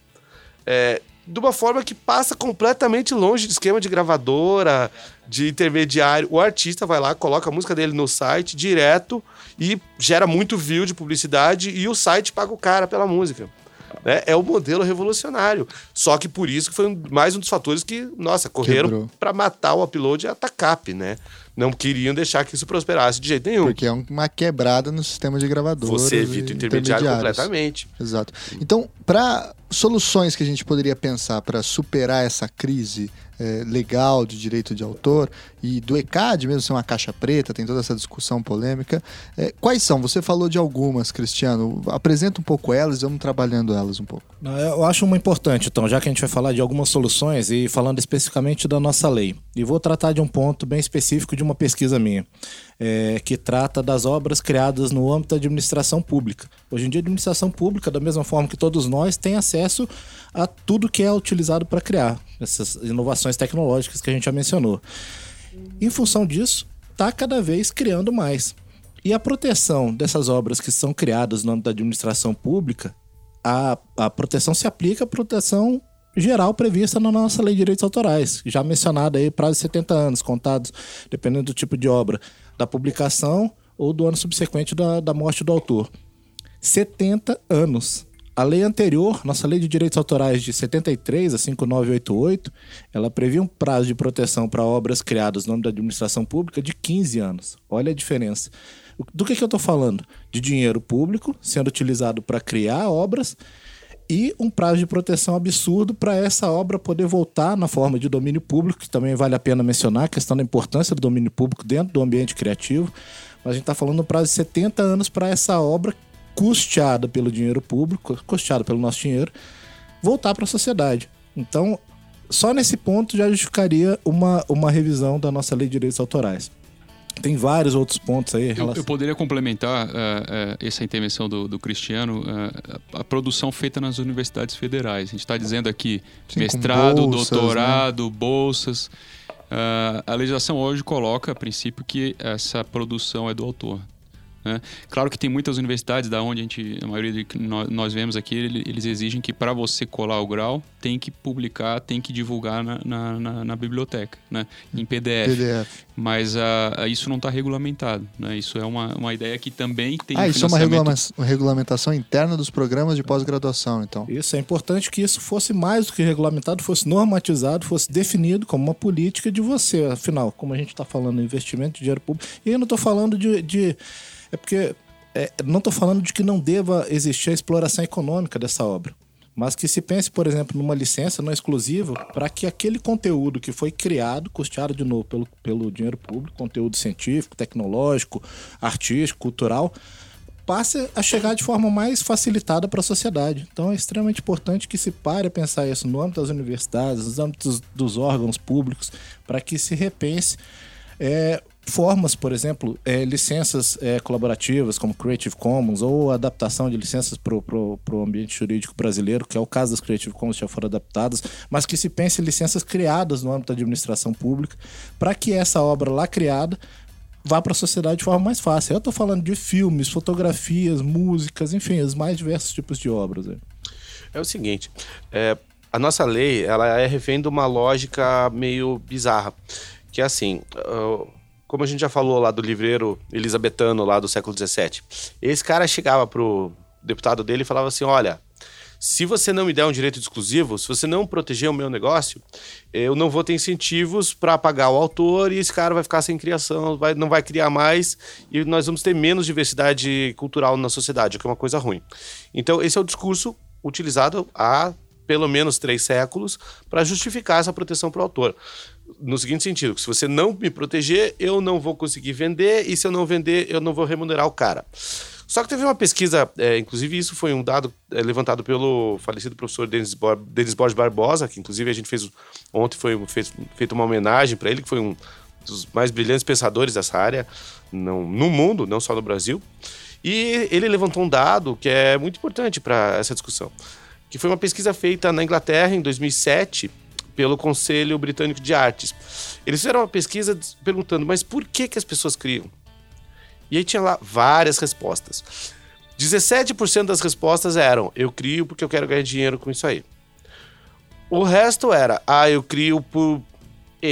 é, de uma forma que passa completamente longe de esquema de gravadora, de intermediário. O artista vai lá, coloca a música dele no site direto e gera muito view de publicidade e o site paga o cara pela música. Né? É o modelo revolucionário. Só que por isso que foi mais um dos fatores que, nossa, correram para matar o upload e a TACAP, né? Não queriam deixar que isso prosperasse de jeito nenhum. Porque é uma quebrada no sistema de gravadores. Você evita o intermediário completamente. Exato. Então, para soluções que a gente poderia pensar para superar essa crise é, legal de direito de autor e do ECAD mesmo ser uma caixa preta, tem toda essa discussão polêmica. É, quais são? Você falou de algumas, Cristiano. Apresenta um pouco elas vamos trabalhando elas um pouco. Eu acho uma importante, então, já que a gente vai falar de algumas soluções e falando especificamente da nossa lei. E vou tratar de um ponto bem específico de uma pesquisa minha, é, que trata das obras criadas no âmbito da administração pública. Hoje em dia, a administração pública, da mesma forma que todos nós, tem acesso a tudo que é utilizado para criar essas inovações tecnológicas que a gente já mencionou. Em função disso, está cada vez criando mais. E a proteção dessas obras que são criadas no âmbito da administração pública, a, a proteção se aplica à proteção geral prevista na nossa lei de direitos autorais, já mencionada aí prazo de 70 anos, contados, dependendo do tipo de obra, da publicação ou do ano subsequente da, da morte do autor. 70 anos. A lei anterior, nossa lei de direitos autorais de 73, a 5988, ela previa um prazo de proteção para obras criadas no nome da administração pública de 15 anos. Olha a diferença. Do que, que eu estou falando? De dinheiro público sendo utilizado para criar obras e um prazo de proteção absurdo para essa obra poder voltar na forma de domínio público, que também vale a pena mencionar a questão da importância do domínio público dentro do ambiente criativo. Mas a gente está falando um prazo de 70 anos para essa obra custeada pelo dinheiro público, custeada pelo nosso dinheiro, voltar para a sociedade. Então, só nesse ponto já justificaria uma, uma revisão da nossa lei de direitos autorais. Tem vários outros pontos aí. Eu, eu poderia complementar uh, uh, essa intervenção do, do Cristiano, uh, a produção feita nas universidades federais. A gente está dizendo aqui Sim, mestrado, bolsas, né? doutorado, né? bolsas. a legislação hoje coloca, a princípio, que essa produção é do autor. Né? Claro que tem muitas universidades, da onde a gente, a maioria que nós vemos aqui, eles exigem que para você colar o grau, tem que publicar, tem que divulgar na, na, na, na biblioteca, né? em PDF. PDF. Mas uh, isso não está regulamentado. Né? Isso é uma, uma ideia que também tem. Ah, isso é uma, regulama uma regulamentação interna dos programas de pós-graduação, então. Isso é importante que isso fosse mais do que regulamentado, fosse normatizado, fosse definido como uma política de você. Afinal, como a gente está falando, investimento de dinheiro público. E eu não estou falando de, de é porque é, não estou falando de que não deva existir a exploração econômica dessa obra, mas que se pense, por exemplo, numa licença não exclusiva para que aquele conteúdo que foi criado, custeado de novo pelo, pelo dinheiro público, conteúdo científico, tecnológico, artístico, cultural, passe a chegar de forma mais facilitada para a sociedade. Então é extremamente importante que se pare a pensar isso no âmbito das universidades, nos âmbitos dos órgãos públicos, para que se repense é, formas, por exemplo, é, licenças é, colaborativas como Creative Commons ou adaptação de licenças para o ambiente jurídico brasileiro, que é o caso das Creative Commons já foram adaptadas, mas que se pense em licenças criadas no âmbito da administração pública para que essa obra lá criada vá para a sociedade de forma mais fácil. Eu estou falando de filmes, fotografias, músicas, enfim, os mais diversos tipos de obras. Né? É o seguinte, é, a nossa lei ela é de uma lógica meio bizarra, que é assim, uh, como a gente já falou lá do livreiro elisabetano lá do século XVII, esse cara chegava pro deputado dele e falava assim: olha, se você não me der um direito exclusivo, se você não proteger o meu negócio, eu não vou ter incentivos para pagar o autor e esse cara vai ficar sem criação, vai, não vai criar mais e nós vamos ter menos diversidade cultural na sociedade, o que é uma coisa ruim. Então, esse é o discurso utilizado há pelo menos três séculos para justificar essa proteção para o autor no seguinte sentido, se você não me proteger, eu não vou conseguir vender, e se eu não vender, eu não vou remunerar o cara. Só que teve uma pesquisa, é, inclusive isso foi um dado é, levantado pelo falecido professor Denis, Bor Denis Borges Barbosa, que inclusive a gente fez ontem foi fez, feito uma homenagem para ele, que foi um dos mais brilhantes pensadores dessa área não, no mundo, não só no Brasil. E ele levantou um dado que é muito importante para essa discussão, que foi uma pesquisa feita na Inglaterra em 2007 pelo Conselho Britânico de Artes. Eles fizeram uma pesquisa perguntando, mas por que, que as pessoas criam? E aí tinha lá várias respostas. 17% das respostas eram: eu crio porque eu quero ganhar dinheiro com isso aí. O resto era: ah, eu crio por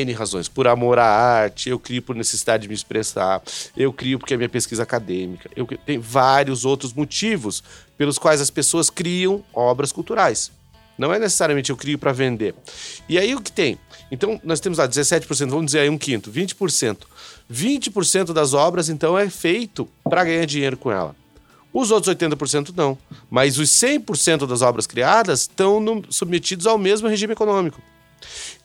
N razões, por amor à arte, eu crio por necessidade de me expressar, eu crio porque é minha pesquisa acadêmica. Eu, tem vários outros motivos pelos quais as pessoas criam obras culturais. Não é necessariamente eu crio para vender. E aí o que tem? Então, nós temos lá 17%, vamos dizer aí um quinto, 20%. 20% das obras, então, é feito para ganhar dinheiro com ela. Os outros 80% não. Mas os 100% das obras criadas estão submetidos ao mesmo regime econômico.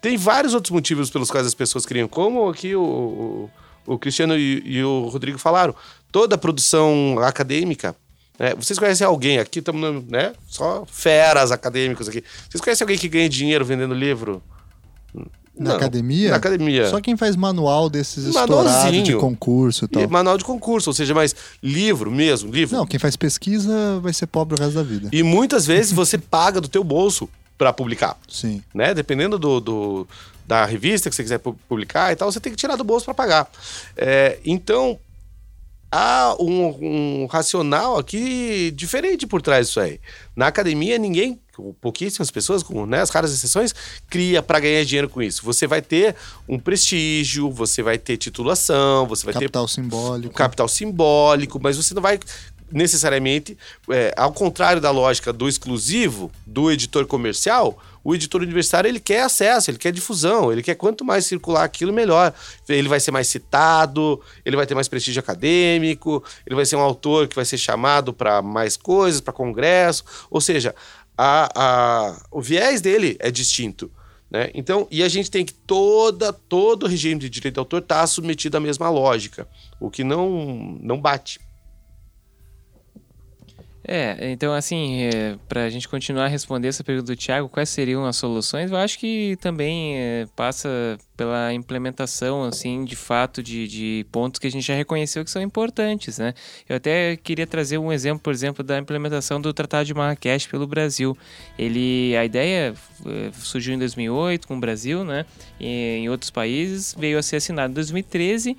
Tem vários outros motivos pelos quais as pessoas criam, como aqui o, o, o Cristiano e, e, o Rodrigo falaram. Toda a produção acadêmica. Né? Vocês conhecem alguém aqui? Estamos né? só feras acadêmicos aqui. Vocês conhecem alguém que ganha dinheiro vendendo livro? Na Não, academia? Na academia. Só quem faz manual desses estourados de concurso e tal. E manual de concurso, ou seja, mais livro mesmo, livro. Não, quem faz pesquisa vai ser pobre o resto da vida. E muitas vezes você [laughs] paga do teu bolso para publicar. Sim. Né? Dependendo do, do, da revista que você quiser publicar e tal, você tem que tirar do bolso para pagar. É, então, há um, um, racional aqui diferente por trás disso aí. Na academia, ninguém, pouquíssimas pessoas, com né, as raras exceções, cria para ganhar dinheiro com isso. Você vai ter um prestígio, você vai ter titulação, você vai capital ter. simbólico. Capital simbólico, mas você não vai necessariamente, é, ao contrário da lógica do exclusivo, do editor comercial, o editor universitário ele quer acesso, ele quer difusão, ele quer quanto mais circular aquilo, melhor. Ele vai ser mais citado, ele vai ter mais prestígio acadêmico, ele vai ser um autor que vai ser chamado para mais coisas, para congresso. Ou seja, a, a, o viés dele é distinto. Né? Então, e a gente tem que toda, todo o regime de direito de autor estar tá submetido à mesma lógica, o que não, não bate. É, então assim, é, para a gente continuar a responder essa pergunta do Thiago, quais seriam as soluções? Eu acho que também é, passa pela implementação, assim, de fato, de, de pontos que a gente já reconheceu que são importantes, né? Eu até queria trazer um exemplo, por exemplo, da implementação do Tratado de Marrakech pelo Brasil. Ele, a ideia é, surgiu em 2008 com o Brasil, né? E em outros países veio a ser assinado em 2013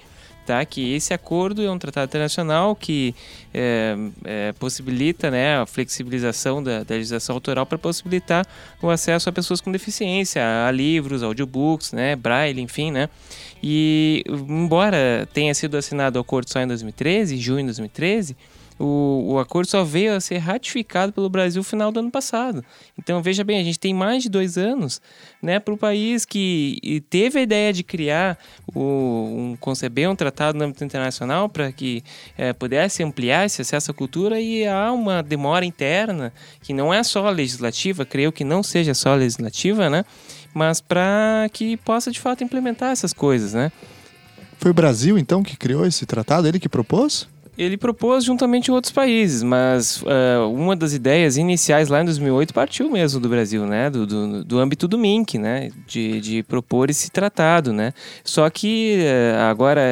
tá? Que esse acordo é um tratado internacional que é, é, possibilita né, a flexibilização da, da legislação autoral para possibilitar o acesso a pessoas com deficiência, a livros, audiobooks, né, braille, enfim, né? E embora tenha sido assinado o acordo só em 2013, junho de 2013, o, o acordo só veio a ser ratificado pelo Brasil no final do ano passado. Então, veja bem, a gente tem mais de dois anos né, para o país que teve a ideia de criar, o, um, conceber um tratado no âmbito internacional para que é, pudesse ampliar esse acesso à cultura e há uma demora interna que não é só legislativa, creio que não seja só legislativa, né? Mas para que possa de fato implementar essas coisas, né? Foi o Brasil, então, que criou esse tratado? Ele que propôs? Ele propôs juntamente outros países, mas uh, uma das ideias iniciais lá em 2008 partiu mesmo do Brasil, né? Do, do, do âmbito do MINC, né? De, de, propor esse tratado, né? Só que uh, agora,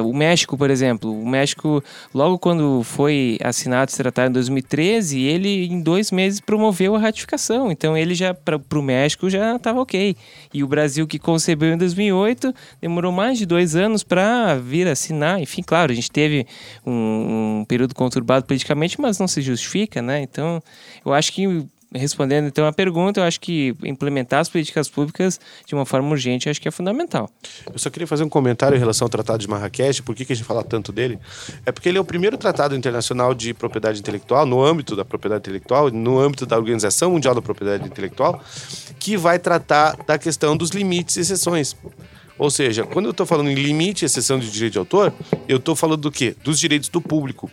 uh, o México, por exemplo, o México, logo quando foi assinado esse tratado em 2013, ele em dois meses promoveu a ratificação. Então ele já, para o México, já estava ok. E o Brasil, que concebeu em 2008, demorou mais de dois anos para vir assinar. Enfim, claro, a gente teve um um, período conturbado politicamente, mas não se justifica, né? Então, eu acho que respondendo então a pergunta, eu acho que implementar as políticas públicas de uma forma urgente, acho que é fundamental. Eu só queria fazer um comentário em relação ao Tratado de Marrakech, por que, a gente fala tanto dele? É porque ele é o primeiro tratado internacional de propriedade intelectual, no âmbito da propriedade intelectual, no âmbito da Organização Mundial da Propriedade Intelectual, que vai tratar da questão dos limites e exceções. Ou seja, quando eu estou falando em limite e exceção de direito de autor, eu estou falando do quê? Dos direitos do público.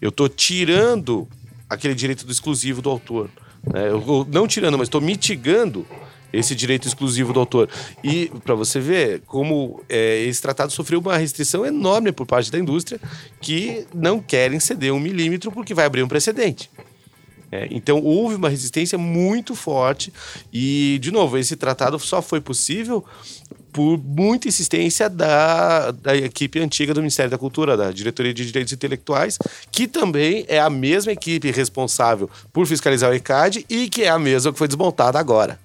Eu estou tirando aquele direito do exclusivo do autor. Né? Eu, não tirando, mas estou mitigando esse direito exclusivo do autor. E para você ver como é, esse tratado sofreu uma restrição enorme por parte da indústria, que não querem ceder um milímetro porque vai abrir um precedente. É, então houve uma resistência muito forte e, de novo, esse tratado só foi possível por muita insistência da, da equipe antiga do Ministério da Cultura, da Diretoria de Direitos Intelectuais, que também é a mesma equipe responsável por fiscalizar o ECAD e que é a mesma que foi desmontada agora.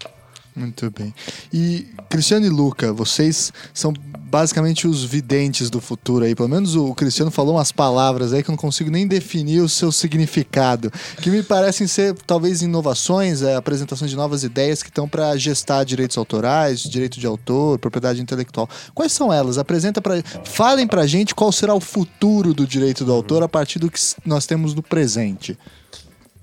Muito bem. E Cristiano e Luca, vocês são basicamente os videntes do futuro aí. Pelo menos o Cristiano falou umas palavras aí que eu não consigo nem definir o seu significado, que me parecem ser talvez inovações, é, apresentações de novas ideias que estão para gestar direitos autorais, direito de autor, propriedade intelectual. Quais são elas? Apresenta para, falem para gente qual será o futuro do direito do autor a partir do que nós temos no presente.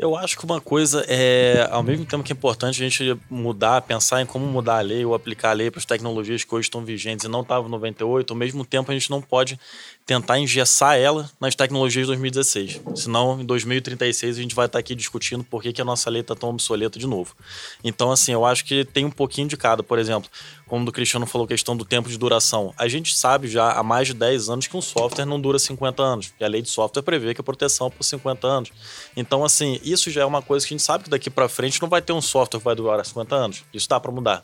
Eu acho que uma coisa é, ao mesmo tempo que é importante a gente mudar, pensar em como mudar a lei ou aplicar a lei para as tecnologias que hoje estão vigentes e não estavam em 98, ao mesmo tempo a gente não pode tentar engessar ela nas tecnologias de 2016. Senão, em 2036, a gente vai estar aqui discutindo por que, que a nossa lei está tão obsoleta de novo. Então, assim, eu acho que tem um pouquinho de cada. Por exemplo, como o Cristiano falou, questão do tempo de duração. A gente sabe já há mais de 10 anos que um software não dura 50 anos. E a lei de software prevê que a proteção é por 50 anos. Então, assim, isso já é uma coisa que a gente sabe que daqui para frente não vai ter um software que vai durar 50 anos. Isso dá para mudar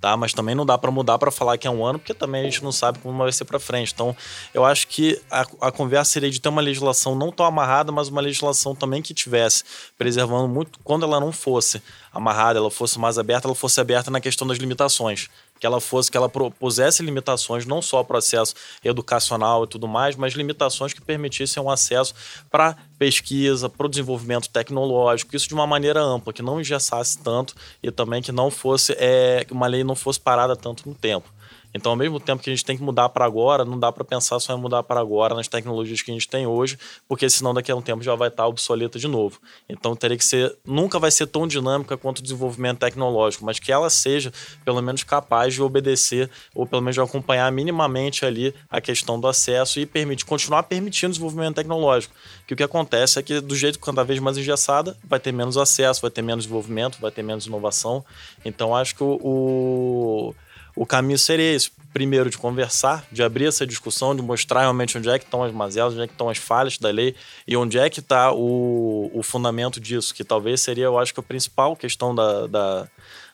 tá? Mas também não dá para mudar para falar que é um ano, porque também a gente não sabe como vai ser para frente. Então, eu acho que a, a conversa seria de ter uma legislação não tão amarrada, mas uma legislação também que tivesse preservando muito quando ela não fosse amarrada, ela fosse mais aberta, ela fosse aberta na questão das limitações que ela fosse, que ela propusesse limitações não só o acesso educacional e tudo mais, mas limitações que permitissem um acesso para pesquisa, para o desenvolvimento tecnológico, isso de uma maneira ampla, que não engessasse tanto e também que não fosse, é, uma lei não fosse parada tanto no tempo. Então, ao mesmo tempo que a gente tem que mudar para agora, não dá para pensar só em mudar para agora nas tecnologias que a gente tem hoje, porque senão daqui a um tempo já vai estar obsoleta de novo. Então, teria que ser, nunca vai ser tão dinâmica quanto o desenvolvimento tecnológico, mas que ela seja pelo menos capaz de obedecer ou pelo menos de acompanhar minimamente ali a questão do acesso e permitir continuar permitindo o desenvolvimento tecnológico. Que o que acontece é que do jeito cada vez mais engessada, vai ter menos acesso, vai ter menos desenvolvimento, vai ter menos inovação. Então, acho que o, o o caminho seria esse. Primeiro, de conversar, de abrir essa discussão, de mostrar realmente onde é que estão as mazelas, onde é que estão as falhas da lei e onde é que está o, o fundamento disso, que talvez seria, eu acho que a principal questão da, da,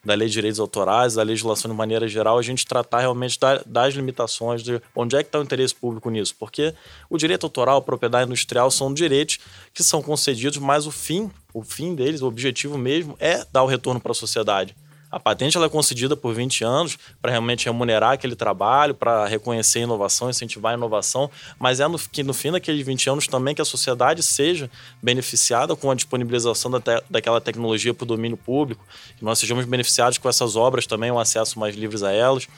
da lei de direitos autorais, da legislação de maneira geral, a gente tratar realmente da, das limitações, de onde é que está o interesse público nisso. Porque o direito autoral, a propriedade industrial são direitos que são concedidos, mas o fim, o fim deles, o objetivo mesmo é dar o retorno para a sociedade. A patente ela é concedida por 20 anos para realmente remunerar aquele trabalho, para reconhecer a inovação, incentivar a inovação, mas é no, que no fim daqueles 20 anos também que a sociedade seja beneficiada com a disponibilização da te, daquela tecnologia para o domínio público, que nós sejamos beneficiados com essas obras também, um acesso mais livres a elas.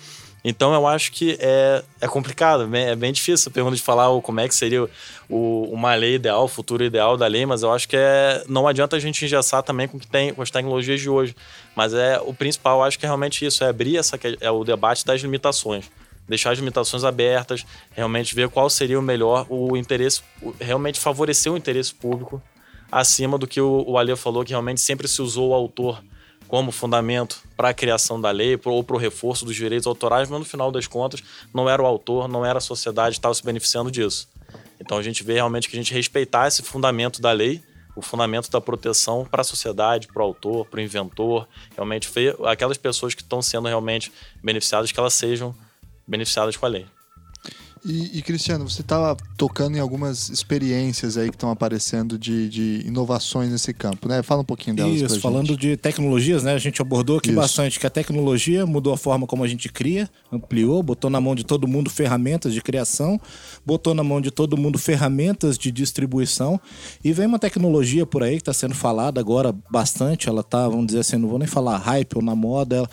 Então eu acho que é, é complicado, é bem difícil a pergunta de falar como é que seria o, uma lei ideal, o futuro ideal da lei, mas eu acho que é, não adianta a gente engessar também com, que tem, com as tecnologias de hoje. Mas é o principal, eu acho que é realmente isso, é abrir essa, é o debate das limitações. Deixar as limitações abertas, realmente ver qual seria o melhor, o interesse, realmente favorecer o interesse público acima do que o, o Alê falou, que realmente sempre se usou o autor como fundamento para a criação da lei ou para o reforço dos direitos autorais, mas no final das contas não era o autor, não era a sociedade que estava se beneficiando disso. Então a gente vê realmente que a gente respeitar esse fundamento da lei, o fundamento da proteção para a sociedade, para o autor, para o inventor, realmente aquelas pessoas que estão sendo realmente beneficiadas, que elas sejam beneficiadas com a lei. E, e, Cristiano, você estava tocando em algumas experiências aí que estão aparecendo de, de, inovações nesse campo, né? Fala um pouquinho delas Isso, falando gente. de tecnologias, né? A gente abordou aqui Isso. bastante que a tecnologia mudou a forma como a gente cria, ampliou, botou na mão de todo mundo ferramentas de criação, botou na mão de todo mundo ferramentas de distribuição e vem uma tecnologia por aí que está sendo falada agora bastante, ela tá, vamos dizer assim, não vou nem falar hype ou na moda, ela...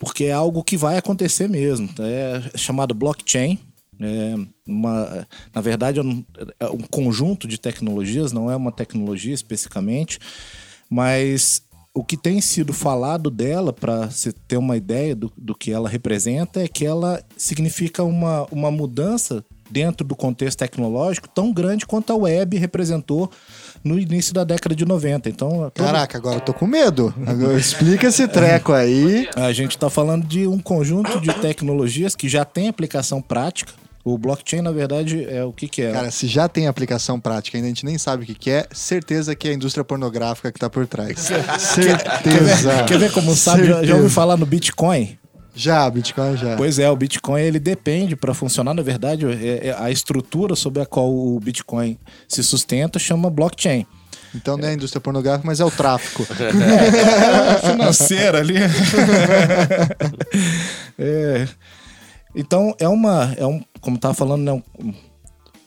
porque é algo que vai acontecer mesmo. É chamado blockchain, é uma, na verdade, é um, é um conjunto de tecnologias, não é uma tecnologia especificamente, mas o que tem sido falado dela, para você ter uma ideia do, do que ela representa, é que ela significa uma, uma mudança dentro do contexto tecnológico tão grande quanto a web representou no início da década de 90. Então, todo... Caraca, agora eu tô com medo. Agora, explica esse treco aí. A gente está falando de um conjunto de tecnologias que já tem aplicação prática o blockchain, na verdade, é o que, que é? Cara, se já tem aplicação prática, ainda a gente nem sabe o que, que é, certeza que é a indústria pornográfica que tá por trás. certeza. Quer ver, quer ver como sabe? Já, já ouviu falar no Bitcoin? Já, Bitcoin já. Pois é, o Bitcoin ele depende para funcionar, na verdade, é- é a estrutura sobre a qual o Bitcoin se sustenta chama blockchain. Então não é a indústria pornográfica, mas é o tráfico. [laughs] financeira ali. [laughs] É. Então, é uma. É um, como estava falando, né, um,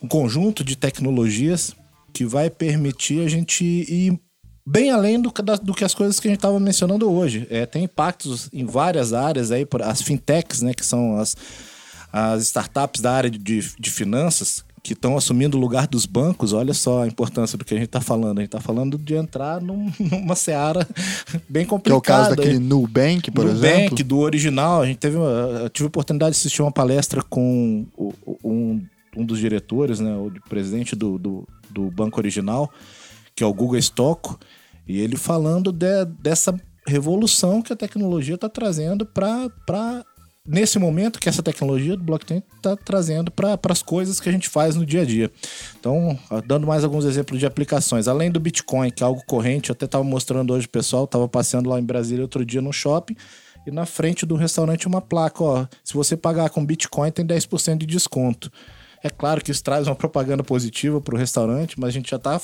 um conjunto de tecnologias que vai permitir a gente ir bem além do, do que as coisas que a gente estava mencionando hoje. É, tem impactos em várias áreas aí, por- as fintechs, né, que são as, as startups da área de, de finanças que estão assumindo o lugar dos bancos. Olha só a importância do que a gente está falando. A gente está falando de entrar num- [laughs] numa seara bem Que é complicada. o caso daquele Nubank, por Nubank, exemplo. do original. A gente teve, eu tive a oportunidade de assistir uma palestra com um, um dos diretores, né, o presidente do, do, do banco original, que é o Google Stocco, e ele falando de- dessa revolução que a tecnologia está trazendo para nesse momento que essa tecnologia do blockchain está trazendo para as coisas que a gente faz no dia a dia. Então, ó, dando mais alguns exemplos de aplicações, além do Bitcoin, que é algo corrente, eu até estava mostrando hoje, pessoal, estava passeando lá em Brasília outro dia no shopping, e na frente do restaurante uma placa, ó, se você pagar com Bitcoin tem 10% de desconto. É claro que isso traz uma propaganda positiva para o restaurante, mas a gente já está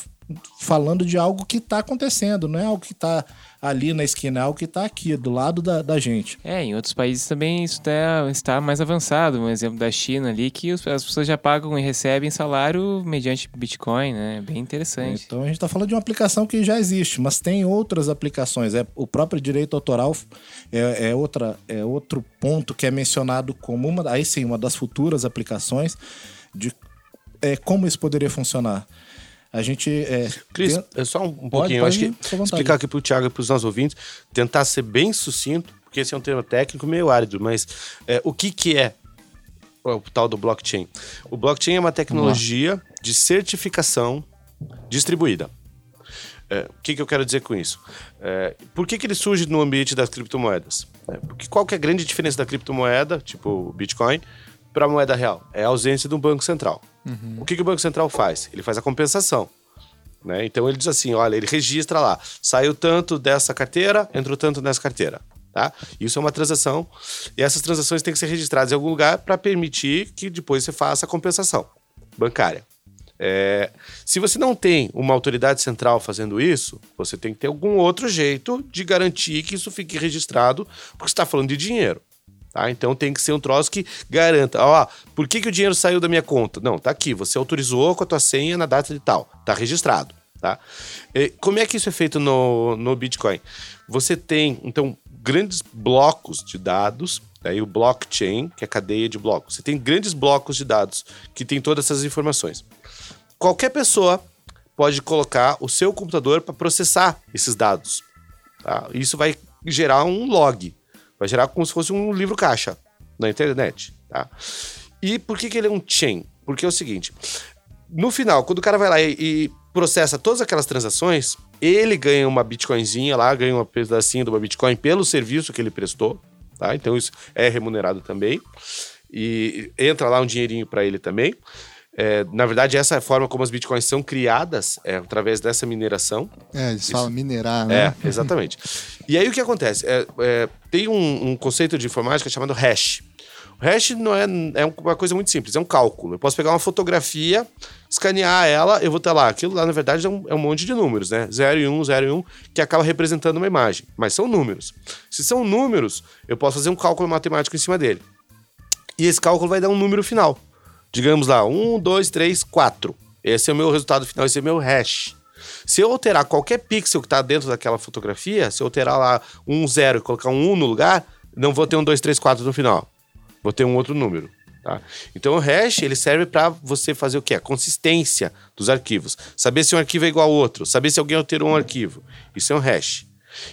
falando de algo que está acontecendo, não é algo que está ali na esquina, é algo que está aqui, do lado da, da gente. É, em outros países também isso tá- está mais avançado. Um exemplo da China ali, que as pessoas já pagam e recebem salário mediante Bitcoin, né? Bem interessante. Então a gente está falando de uma aplicação que já existe, mas tem outras aplicações. É, o próprio direito autoral é, é outra, é outro ponto que é mencionado como uma, aí sim, uma das futuras aplicações de é, como isso poderia funcionar. A gente. É, Cris, dentro- é só um Pode, pouquinho. eu pode acho que explicar aqui pro Thiago e pros nossos ouvintes, tentar ser bem sucinto, porque esse é um termo técnico meio árido, mas é, o que que é o tal do blockchain? O blockchain é uma tecnologia de certificação distribuída. É, o que, que eu quero dizer com isso? É, por que, que ele surge no ambiente das criptomoedas? É, porque qual que é a grande diferença da criptomoeda, tipo o Bitcoin, para a moeda real? É a ausência de um banco central. O que, que o Banco Central faz? Ele faz a compensação. né? Então ele diz assim: olha, ele registra lá, saiu tanto dessa carteira, entrou tanto nessa carteira. Tá? Isso é uma transação, e essas transações têm que ser registradas em algum lugar para permitir que depois você faça a compensação bancária. É, se você não tem uma autoridade central fazendo isso, você tem que ter algum outro jeito de garantir que isso fique registrado, porque você está falando de dinheiro. Tá? Então tem que ser um troço que garanta. Ó, por que, que o dinheiro saiu da minha conta? Não, tá aqui. Você autorizou com a tua senha na data de tal. Tá registrado. Tá? E como é que isso é feito no, no Bitcoin? Você tem, então, grandes blocos de dados, aí o blockchain, que é a cadeia de blocos. Você tem grandes blocos de dados que tem todas essas informações. Qualquer pessoa pode colocar o seu computador para processar esses dados. tá? Isso vai gerar um log. Vai gerar como se fosse um livro caixa na internet. Tá? E por que, que ele é um chain? Porque é o seguinte: no final, quando o cara vai lá e, e processa todas aquelas transações, ele ganha uma bitcoinzinha lá, ganha um pedacinho de uma bitcoin pelo serviço que ele prestou. Tá? Então isso é remunerado também. E entra lá um dinheirinho para ele também. É, na verdade, essa é a forma como as bitcoins são criadas, é através dessa mineração. É, eles falam minerar, né? É, exatamente. [laughs] e aí o que acontece? É, é, tem um, um conceito de informática chamado hash. O hash não é, é uma coisa muito simples, é um cálculo. Eu posso pegar uma fotografia, escanear ela, eu vou ter lá. Aquilo lá, na verdade, é um, é um monte de números, né? 0 e 1, um, 0 e 1, um, que acaba representando uma imagem. Mas são números. Se são números, eu posso fazer um cálculo matemático em cima dele. E esse cálculo vai dar um número final. Digamos lá, 1, 2, 3, 4. Esse é o meu resultado final, esse é o meu hash. Se eu alterar qualquer pixel que está dentro daquela fotografia, se eu alterar lá um zero e colocar um 1 no lugar, não vou ter um 2, 3, 4 no final. Vou ter um outro número. Tá? Então o hash ele serve para você fazer o quê? A consistência dos arquivos. Saber se um arquivo é igual ao outro. Saber se alguém alterou um arquivo. Isso é um hash.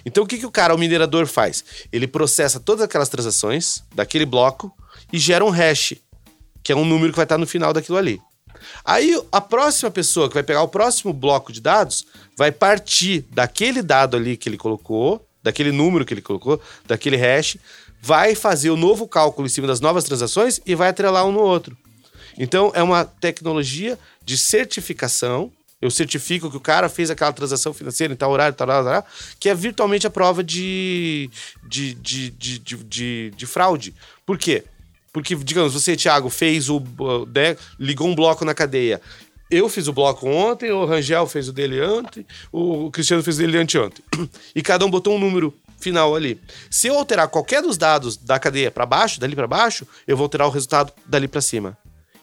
Então o que, que o cara, o minerador, faz? Ele processa todas aquelas transações daquele bloco e gera um hash, que é um número que vai estar no final daquilo ali. Aí a próxima pessoa que vai pegar o próximo bloco de dados vai partir daquele dado ali que ele colocou, daquele número que ele colocou, daquele hash, vai fazer o novo cálculo em cima das novas transações e vai atrelar um no outro. Então é uma tecnologia de certificação eu certifico que o cara fez aquela transação financeira em tal horário, tal, tal, tal, que é virtualmente a prova de, de, de, de, de, de, de fraude. Por quê? Porque, digamos, você, Thiago, fez o. Né, ligou um bloco na cadeia. Eu fiz o bloco ontem, o Rangel fez o dele ontem, o Cristiano fez o dele anteontem. [clears throat] E cada um botou um número final ali. Se eu alterar qualquer dos dados da cadeia para baixo, dali para baixo, eu vou alterar o resultado dali para cima.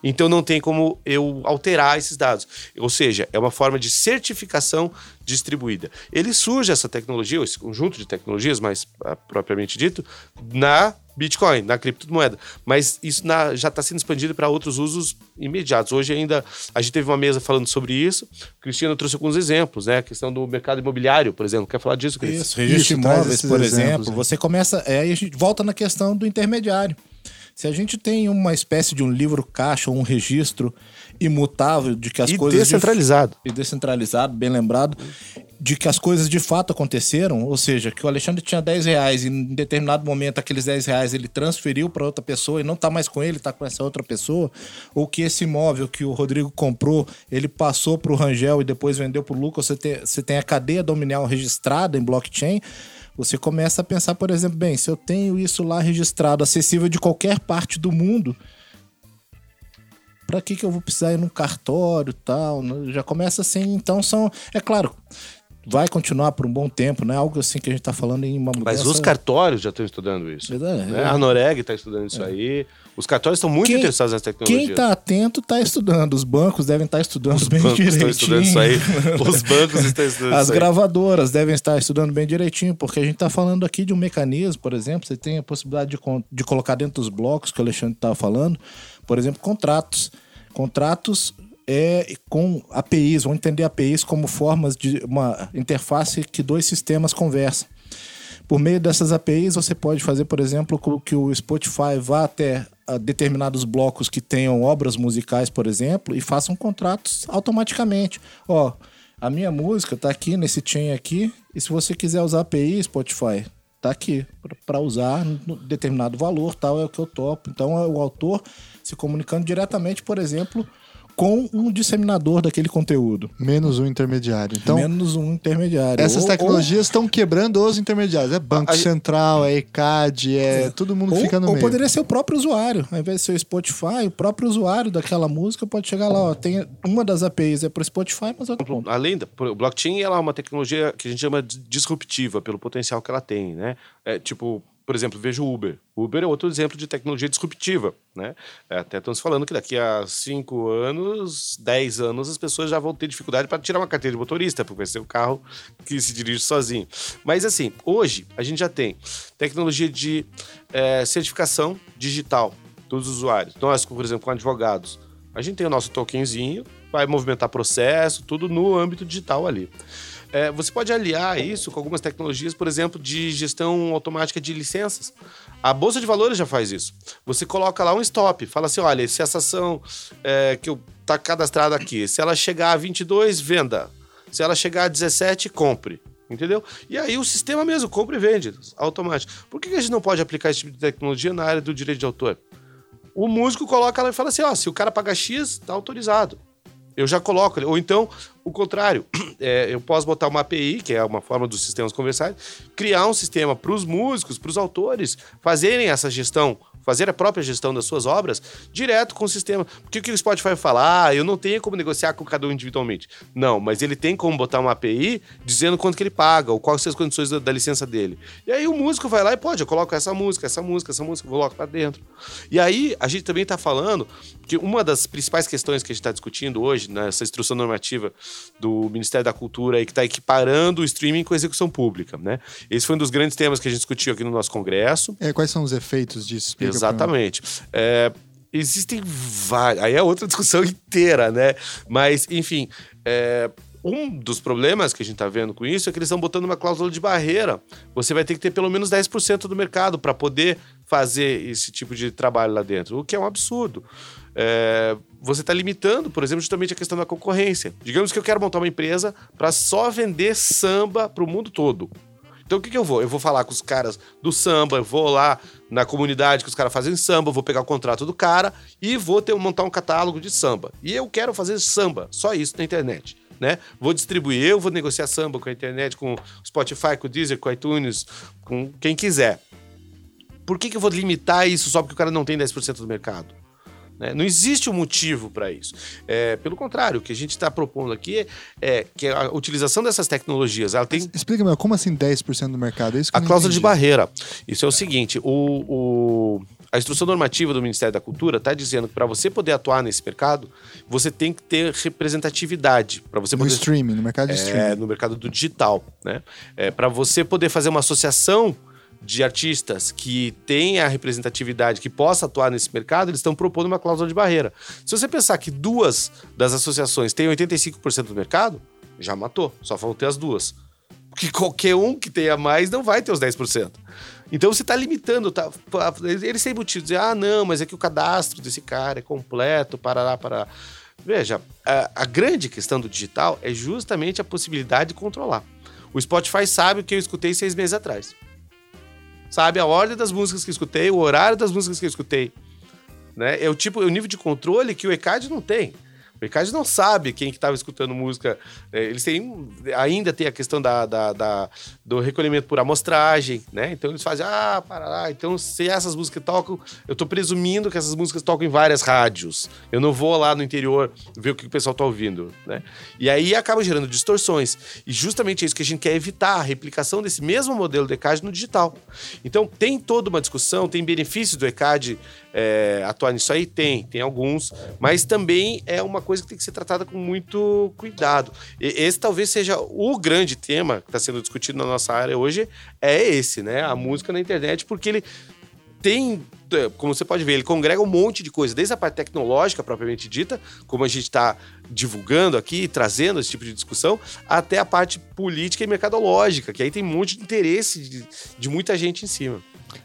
Então não tem como eu alterar esses dados. Ou seja, é uma forma de certificação distribuída. Ele surge essa tecnologia, esse conjunto de tecnologias, mais ah, propriamente dito, na Bitcoin, na criptomoeda. Mas isso na, já está sendo expandido para outros usos imediatos. Hoje ainda a gente teve uma mesa falando sobre isso. O Cristiano trouxe alguns exemplos, né? A questão do mercado imobiliário, por exemplo. Quer falar disso, Cristiano? Isso, registro de imóveis, esses por exemplos, exemplo. né? Você começa. É, aí a gente volta na questão do intermediário. Se a gente tem uma espécie de um livro caixa ou um registro imutável de que as E coisas. de- descentralizado. e descentralizado, bem lembrado, de que as coisas de fato aconteceram, ou seja, que o Alexandre tinha 10 reais e em determinado momento aqueles 10 reais ele transferiu para outra pessoa e não tá mais com ele, tá com essa outra pessoa, ou que esse imóvel que o Rodrigo comprou, ele passou para o Rangel e depois vendeu para o Lucas, você tem, você tem a cadeia dominial registrada em blockchain, você começa a pensar, por exemplo, bem, se eu tenho isso lá registrado, acessível de qualquer parte do mundo, Pra que, que eu vou precisar ir num cartório tal? né? Já começa assim, então são. É claro, vai continuar por um bom tempo, não é algo assim que a gente tá falando em uma mudança. Mas os cartórios já estão estudando isso. Verdade, né? é. A Noreg está estudando isso aí. Os cartórios estão muito Quem- interessados nessa tecnologia. Quem tá atento tá estudando. Os bancos devem estar estudando Os bem bancos direitinho. estão estudando isso aí. Os [laughs] bancos estão estudando As isso aí. gravadoras devem estar estudando bem direitinho, porque a gente está falando aqui de um mecanismo, por exemplo, você tem a possibilidade de, de colocar dentro dos blocos que o Alexandre estava falando, por exemplo, contratos. Contratos é com APIs, vamos entender APIs como formas de uma interface que dois sistemas conversam. Por meio dessas APIs, você pode fazer, por exemplo, com que o Spotify vá até ah, determinados blocos que tenham obras musicais, por exemplo, e façam contratos automaticamente. Ó, a minha música tá aqui nesse chain aqui, e se você quiser usar API Spotify, tá aqui para usar determinado valor, tal é o que eu topo. Então é o autor se comunicando diretamente, por exemplo, com um disseminador daquele conteúdo, Menos um intermediário. Então, menos um intermediário. essas Ou- tecnologias estão quebrando os intermediários. É Banco A- Central, é ECAD, é todo mundo Ou, fica no ou meio. poderia ser o próprio usuário. Ao invés de ser o Spotify, o próprio usuário daquela música pode chegar lá. Ó, tem uma das APIs é para o Spotify, mas outra. Além da o blockchain, ela é uma tecnologia que a gente chama de disruptiva pelo potencial que ela tem, né? É, tipo, por exemplo, veja o Uber. Uber é outro exemplo de tecnologia disruptiva, né? É, até estamos falando que daqui a 5 anos, 10 anos, as pessoas já vão ter dificuldade para tirar uma carteira de motorista, porque vai ser o carro que se dirige sozinho. Mas assim, hoje a gente já tem tecnologia de é, certificação digital dos usuários. Nós, por exemplo, com advogados, a gente tem o nosso tokenzinho, vai movimentar processo, tudo no âmbito digital ali. É, você pode aliar isso com algumas tecnologias, por exemplo, de gestão automática de licenças. A Bolsa de Valores já faz isso. Você coloca lá um stop, fala assim, olha, se essa ação é, que está cadastrada aqui, se ela chegar a 22, venda. Se ela chegar a 17, compre. Entendeu? E aí o sistema mesmo compra e vende, automático. Por que a gente não pode aplicar esse tipo de tecnologia na área do direito de autor? O músico coloca lá e fala assim: ó, se o cara pagar X, tá autorizado. Eu já coloco. Ou então, o contrário, [clears throat] é, eu posso botar uma API, que é uma forma dos sistemas conversados, criar um sistema para os músicos, para os autores, fazerem essa gestão, fazer a própria gestão das suas obras direto com o sistema. Porque o que o Spotify fala? Ah, eu não tenho como negociar com cada um individualmente. Não, mas ele tem como botar uma API dizendo quanto que ele paga, ou quais são as condições da, da licença dele. E aí o músico vai lá e pode, eu coloco essa música, essa música, essa música, coloco para dentro. E aí a gente também está falando que uma das principais questões que a gente está discutindo hoje, nessa instrução normativa do Ministério da Cultura, aí, que está equiparando o streaming com a execução pública, né? Esse foi um dos grandes temas que a gente discutiu aqui no nosso congresso. É, quais são os efeitos disso? Exatamente. É, existem vários. Aí é outra [laughs] discussão inteira, né? Mas, enfim. é, um dos problemas que a gente está vendo com isso é que eles estão botando uma cláusula de barreira. Você vai ter que ter pelo menos 10% do mercado para poder fazer esse tipo de trabalho lá dentro, o que é um absurdo. É, você está limitando, por exemplo, justamente a questão da concorrência. Digamos que eu quero montar uma empresa para só vender samba para o mundo todo. Então o que, que eu vou? Eu vou falar com os caras do samba, eu vou lá na comunidade que os caras fazem samba, vou pegar o contrato do cara e vou ter, montar um catálogo de samba. E eu quero fazer samba, só isso na internet. né? Vou distribuir, eu vou negociar samba com a internet, com o Spotify, com o Deezer, com o iTunes, com quem quiser. Por que, que eu vou limitar isso só porque o cara não tem 10% do mercado? Né? Não existe um motivo para isso. É, pelo contrário, o que a gente está propondo aqui é que a utilização dessas tecnologias ela tem Explica, meu, como assim 10% do mercado? É isso a cláusula de entendi. barreira. Isso é o seguinte: o, o- a instrução normativa do Ministério da Cultura está dizendo que para você poder atuar nesse mercado, você tem que ter representatividade. Para você No poder streaming, no mercado de é, streaming. no mercado do digital, né? É, para você poder fazer uma associação de artistas que tenha representatividade, que possa atuar nesse mercado, eles estão propondo uma cláusula de barreira. Se você pensar que duas das associações têm 85% do mercado, já matou. Só vão ter as duas. Porque qualquer um que tenha mais não vai ter os 10%. Então você está limitando, tá? Eles têm motivo de dizer, ah, não, mas é que o cadastro desse cara é completo, parará, parará. Veja, a, a grande questão do digital é justamente a possibilidade de controlar. O Spotify sabe o que eu escutei seis meses atrás. Sabe a ordem das músicas que escutei, o horário das músicas que escutei. Né? É o tipo, é o nível de controle que o ECAD não tem. O ECAD não sabe quem que estava escutando música. É, Eles têm, ainda tem a questão da, da- da- do recolhimento por amostragem, né? Então eles fazem, ah, para lá. Então, se essas músicas tocam, eu estou presumindo que essas músicas tocam em várias rádios. Eu não vou lá no interior ver o que o pessoal está ouvindo, né? E aí acaba gerando distorções. E justamente é isso que a gente quer evitar, a replicação desse mesmo modelo do ECAD no digital. Então, tem toda uma discussão, tem benefícios do ECAD é, atuar nisso aí? Tem, tem alguns, mas também é uma coisa que tem que ser tratada com muito cuidado. E esse talvez seja o grande tema que está sendo discutido na nossa área hoje, é esse, né? A música na internet, porque ele tem, é, como você pode ver, ele congrega um monte de coisa, desde a parte tecnológica propriamente dita, como a gente está divulgando aqui, trazendo esse tipo de discussão, até a parte política e mercadológica, que aí tem um monte de interesse de, de muita gente em cima.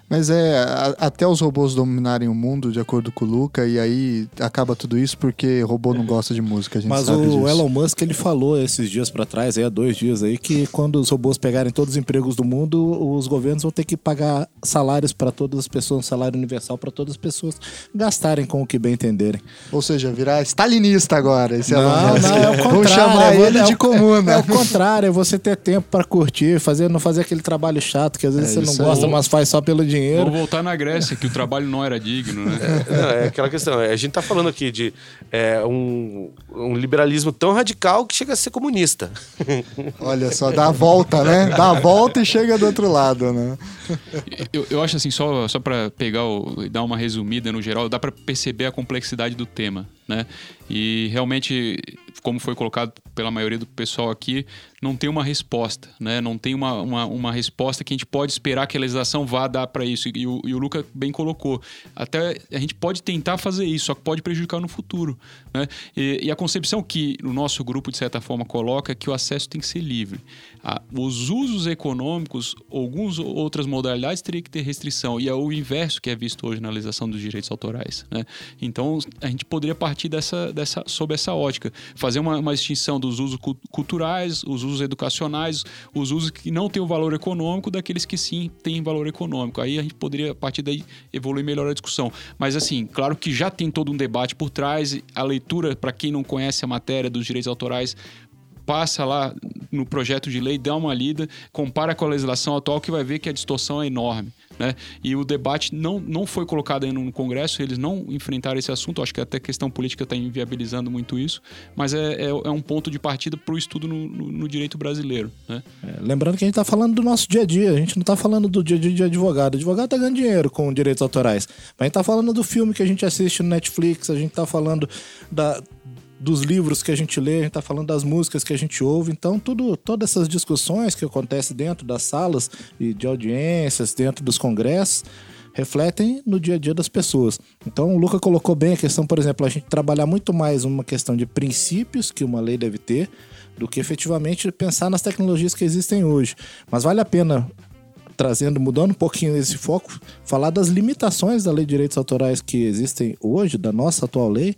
Mas é a- até os robôs dominarem o mundo, de acordo com o Luca, e aí acaba tudo isso porque robô não gosta de música, a gente Mas sabe o disso. Elon Musk ele falou esses dias pra trás, aí há dois dias aí, que quando os robôs pegarem todos os empregos do mundo, os governos vão ter que pagar salários pra todas as pessoas, um salário universal pra todas as pessoas gastarem com o que bem entenderem. Ou seja, virar stalinista agora, esse Elon Não, Musk. não, é o [laughs] contrário. chamar é ele é de comuna. É o contrário, é você ter tempo pra curtir, fazer, não fazer aquele trabalho chato que às vezes É você não gosta, mas faz só pelo dinheiro. Vamos voltar na Grécia, que o trabalho não era digno, né? Não, é aquela questão. A gente tá falando aqui de é, um, um liberalismo tão radical que chega a ser comunista. [laughs] Olha só, dá a volta, né? Dá a volta e chega do outro lado, né? Eu, eu acho assim, só, só para pegar o, e dar uma resumida no geral, dá para perceber a complexidade do tema, né? E realmente, como foi colocado pela maioria do pessoal aqui, não tem uma resposta, né? Não tem uma, uma, uma resposta que a gente pode esperar que a legislação vá dar para isso. E o, e o Luca bem colocou. Até a gente pode tentar fazer isso, só que pode prejudicar no futuro, né? E, e a concepção que o nosso grupo, de certa forma, coloca é que o acesso tem que ser livre. Ah, os usos econômicos, algumas outras modalidades teriam que ter restrição. E é o inverso que é visto hoje na legislação dos direitos autorais. Né? Então, a gente poderia partir dessa, dessa, sob essa ótica. Fazer uma, uma distinção dos usos cu- culturais, os usos educacionais, os usos que não têm o valor econômico daqueles que sim têm valor econômico. Aí a gente poderia, a partir daí, evoluir melhor a discussão. Mas, assim, claro que já tem todo um debate por trás. A leitura, para quem não conhece a matéria dos direitos autorais, passa lá no projeto de lei, dá uma lida, compara com a legislação atual que vai ver que a distorção é enorme. Né? E o debate não, não foi colocado ainda no Congresso, eles não enfrentaram esse assunto, acho que até a questão política está inviabilizando muito isso, mas é, é, é um ponto de partida para o estudo no, no- no direito brasileiro. Né? É, lembrando que a gente tá falando do nosso dia a dia, a gente não tá falando do dia a dia de advogado. O advogado tá ganhando dinheiro com direitos autorais. Mas a gente tá falando do filme que a gente assiste no Netflix, a gente tá falando da, dos livros que a gente lê, a gente tá falando das músicas que a gente ouve. Então, tudo, todas essas discussões que acontecem dentro das salas e de audiências, dentro dos congressos, refletem no dia a dia das pessoas. Então, o Luca colocou bem a questão, por exemplo, a gente trabalhar muito mais uma questão de princípios que uma lei deve ter do que efetivamente pensar nas tecnologias que existem hoje. Mas vale a pena trazendo, mudando um pouquinho esse foco, falar das limitações da lei de direitos autorais que existem hoje, da nossa atual lei,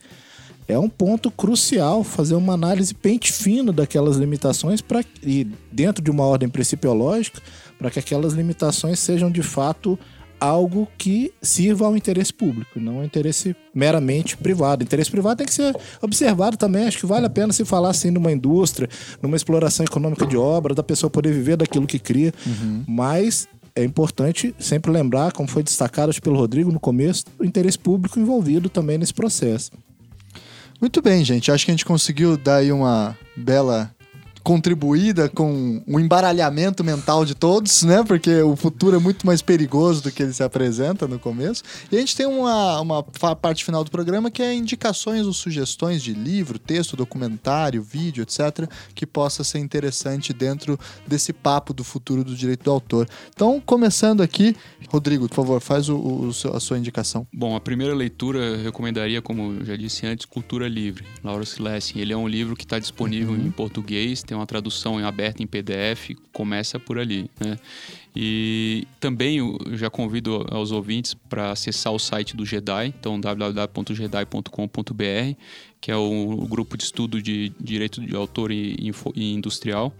é um ponto crucial fazer uma análise pente fino daquelas limitações para e dentro de uma ordem principiológica, para que aquelas limitações sejam de fato algo que sirva ao interesse público, não ao interesse meramente privado. Interesse privado tem que ser observado também. Acho que vale a pena se falar assim numa indústria, numa exploração econômica de obra, da pessoa poder viver daquilo que cria. Mas é importante sempre lembrar, como foi destacado pelo Rodrigo no começo, o interesse público envolvido também nesse processo. Muito bem, gente. Acho que a gente conseguiu dar aí uma bela contribuída com o embaralhamento mental de todos, né? Porque o futuro é muito mais perigoso do que ele se apresenta no começo. E a gente tem uma, uma parte final do programa que é indicações ou sugestões de livro, texto, documentário, vídeo, etc., que possa ser interessante dentro desse papo do futuro do direito do autor. Então, começando aqui, Rodrigo, por favor, faz o, o- a sua indicação. Bom, a primeira leitura eu recomendaria, como eu já disse antes, Cultura Livre, Laura Silessing. Ele é um livro que está disponível em português, tem uma tradução aberta em PDF, começa por ali, né? E também eu já convido aos ouvintes para acessar o site do JEDI, então www.jedai.com.br, que é o, grupo de estudo de direito de autor e, industrial,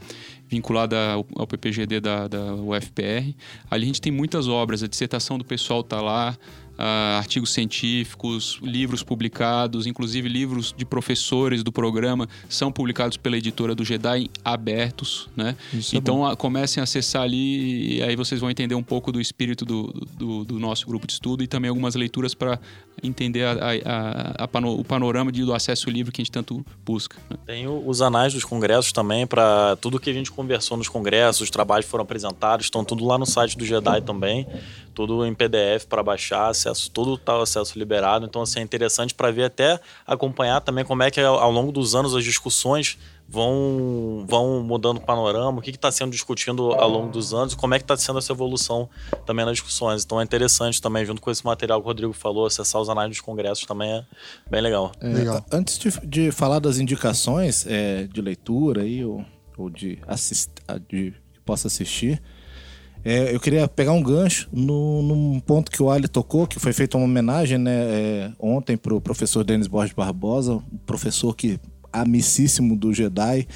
vinculado ao, ao PPGD da, da UFPR. Ali a gente tem muitas obras, a dissertação do pessoal está lá, ah, artigos científicos, livros publicados, inclusive livros de professores do programa são publicados pela editora do Jedi abertos, né? Isso é então a- comecem a acessar ali e aí vocês vão entender um pouco do espírito do, do, do nosso grupo de estudo e também algumas leituras para entender a- a- a- a pano- o panorama de- do acesso livre que a gente tanto busca. né? Tem os anais dos congressos também, para tudo que a gente conversou nos congressos, os trabalhos foram apresentados, estão tudo lá no site do Jedi também, tudo em PDF para baixar, acesso, tudo tá acesso liberado. Então, assim, é interessante para ver até acompanhar também como é que ao longo dos anos as discussões vão, vão mudando o panorama, o que está sendo discutido ao longo dos anos como é que está sendo essa evolução também nas discussões. Então é interessante também, junto com esse material que o Rodrigo falou, acessar os anais dos congressos também é bem legal. É, Legal. Antes de, de falar das indicações é, de leitura aí, ou, ou de, assist, de que possa assistir, é, eu queria pegar um gancho no, num ponto que o Ali tocou, que foi feita uma homenagem né, é, ontem para o professor Denis Borges Barbosa, um professor que amicíssimo do Jedi,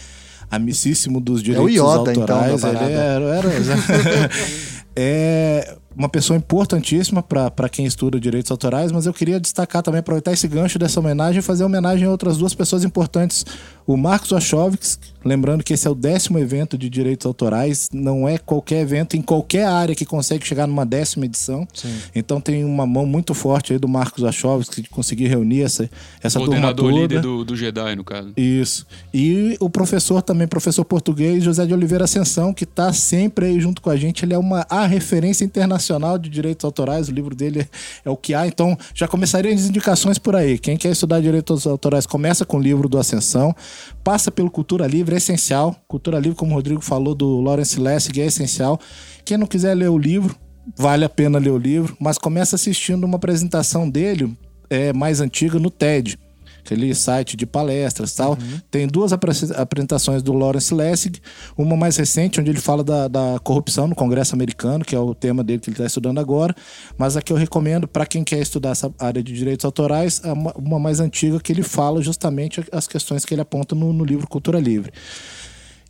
amicíssimo dos direitos Yoda, então, autorais. parada. ele era, era- [laughs] [laughs] é uma pessoa importantíssima para quem estuda direitos autorais, mas eu queria destacar também, aproveitar esse gancho dessa homenagem e fazer homenagem a outras duas pessoas importantes. O Marcos Wachowicz, lembrando que esse é o décimo evento de direitos autorais, não é qualquer evento em qualquer área que consegue chegar numa décima edição. Então tem uma mão muito forte aí do Marcos Wachowicz de conseguir reunir essa, essa turma toda. líder do, do Jedi, no caso. Isso. E o professor também, professor português, José de Oliveira Ascensão, que está sempre aí junto com a gente. Ele é uma a referência internacional de direitos autorais. O livro dele é, é o que há. Então, já começaria as indicações por aí. Quem quer estudar direitos autorais, começa com o livro do Ascensão. Passa pelo Cultura Livre, é essencial. Cultura Livre, como o Rodrigo falou, do Lawrence Lessig, é essencial. Quem não quiser ler o livro, vale a pena ler o livro, mas começa assistindo uma apresentação dele é, mais antiga no TED aquele site de palestras tal. Tem duas apre- apresentações do Lawrence Lessig, uma mais recente, onde ele fala da, da corrupção no Congresso americano, que é o tema dele que ele está estudando agora, mas a que eu recomendo para quem quer estudar essa área de direitos autorais, é uma, uma mais antiga que ele fala justamente as questões que ele aponta no, no livro Cultura Livre.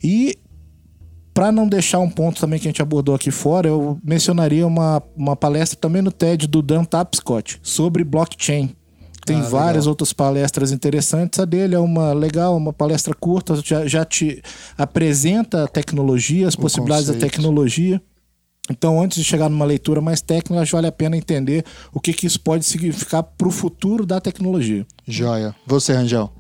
E para não deixar um ponto também que a gente abordou aqui fora, eu mencionaria uma, uma palestra também no TED do Dan Tapscott sobre blockchain. Tem Ah, várias legal. outras palestras interessantes. A dele é uma legal, uma palestra curta, já, já te apresenta a tecnologia, as O possibilidades da conceito. tecnologia. Então, antes de chegar numa leitura mais técnica, acho que vale a pena entender o que, que isso pode significar para o futuro da tecnologia. Joia. Você, Rangel.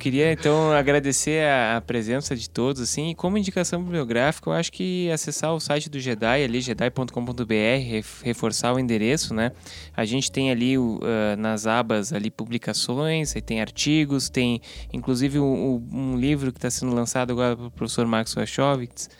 Queria então agradecer a, a presença de todos, assim, e como indicação bibliográfica, eu acho que acessar o site do Jedi, ali, jedi.com.br, ref- reforçar o endereço, né? A gente tem ali ah, nas abas ali publicações, tem artigos, tem inclusive um, um- um livro que está sendo lançado agora pelo professor Max Wachowicz,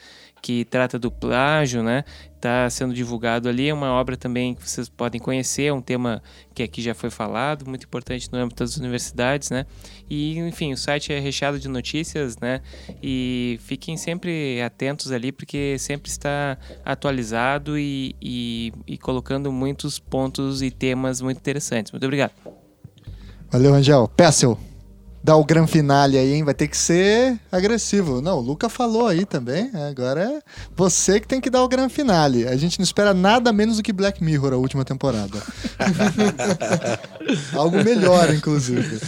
que trata do plágio, né? Está sendo divulgado ali, é uma obra também que vocês podem conhecer, é um tema que aqui já foi falado, muito importante no âmbito das universidades, né? E, enfim, o site é recheado de notícias, né? E fiquem sempre atentos ali, porque sempre está atualizado e, e, e colocando muitos pontos e temas muito interessantes. Muito obrigado. Valeu, Rangel. Pessel. Dar o gran finale aí, hein? Vai ter que ser agressivo. Não, o Luca falou aí também. Agora é você que tem que dar o gran finale. A gente não espera nada menos do que Black Mirror, a última temporada. [laughs] Algo melhor, inclusive.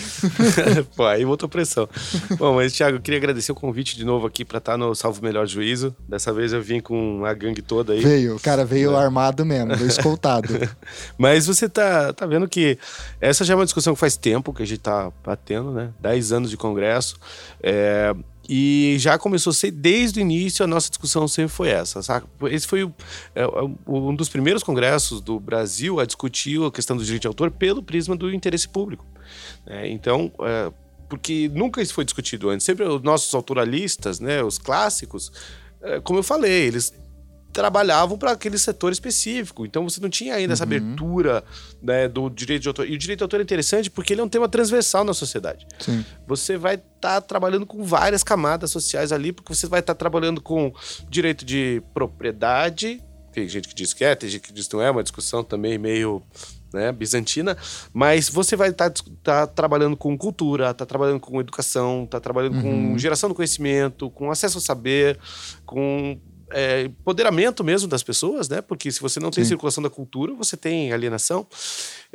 [laughs] Pô, aí botou pressão. Bom, mas, Thiago, eu queria agradecer o convite de novo aqui pra estar no Salvo Melhor Juízo. Dessa vez eu vim com a gangue toda aí. Veio, o cara veio armado mesmo, veio escoltado. [laughs] Mas você tá, tá vendo que essa já é uma discussão que faz tempo que a gente tá batendo, né? 10 anos de congresso. É, e já começou a ser, desde o início, a nossa discussão sempre foi essa. Sabe? Esse foi o, é, um dos primeiros congressos do Brasil a discutir a questão do direito de autor pelo prisma do interesse público. né? então, é, porque nunca isso foi discutido antes. Sempre os nossos autoralistas, né, os clássicos, é, como eu falei, eles trabalhavam para aquele setor específico. Então você não tinha ainda essa abertura né, do direito de autor. E o direito de autor é interessante porque ele é um tema transversal na sociedade. Sim. Você vai estar trabalhando com várias camadas sociais ali, porque você vai estar trabalhando com direito de propriedade. Tem gente que diz que é, tem gente que diz que não é, uma discussão também meio né, bizantina, mas você vai estar trabalhando com cultura, está trabalhando com educação, está trabalhando com geração do conhecimento, com acesso ao saber, com é, empoderamento mesmo das pessoas, né? Porque se você não tem Sim. circulação da cultura, você tem alienação.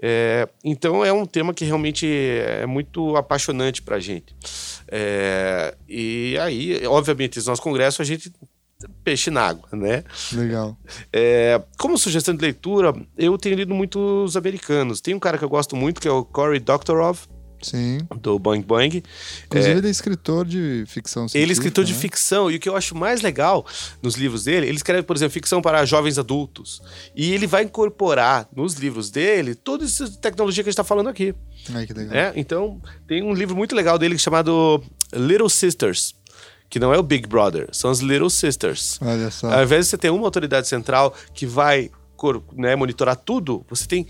É, então é um tema que realmente é muito apaixonante para a gente. É, e aí, obviamente, no nosso congresso a gente peixe na água, né? Legal. É, como sugestão de leitura, eu tenho lido muitos americanos. Tem um cara que eu gosto muito, que é o Cory Doctorow, Sim. do Boing Boing. Inclusive, ele é escritor de ficção Ele é científica, escritor de né? ficção, e o que eu acho mais legal nos livros dele, ele escreve, por exemplo, ficção para jovens adultos. E ele vai incorporar nos livros dele toda essa tecnologia que a gente está falando aqui. Ai, que legal. né? Então, tem um livro muito legal dele chamado Little Sisters, que não é o Big Brother, são as Little Sisters. Olha só. Ao invés de você ter uma autoridade central que vai né, monitorar tudo, você tem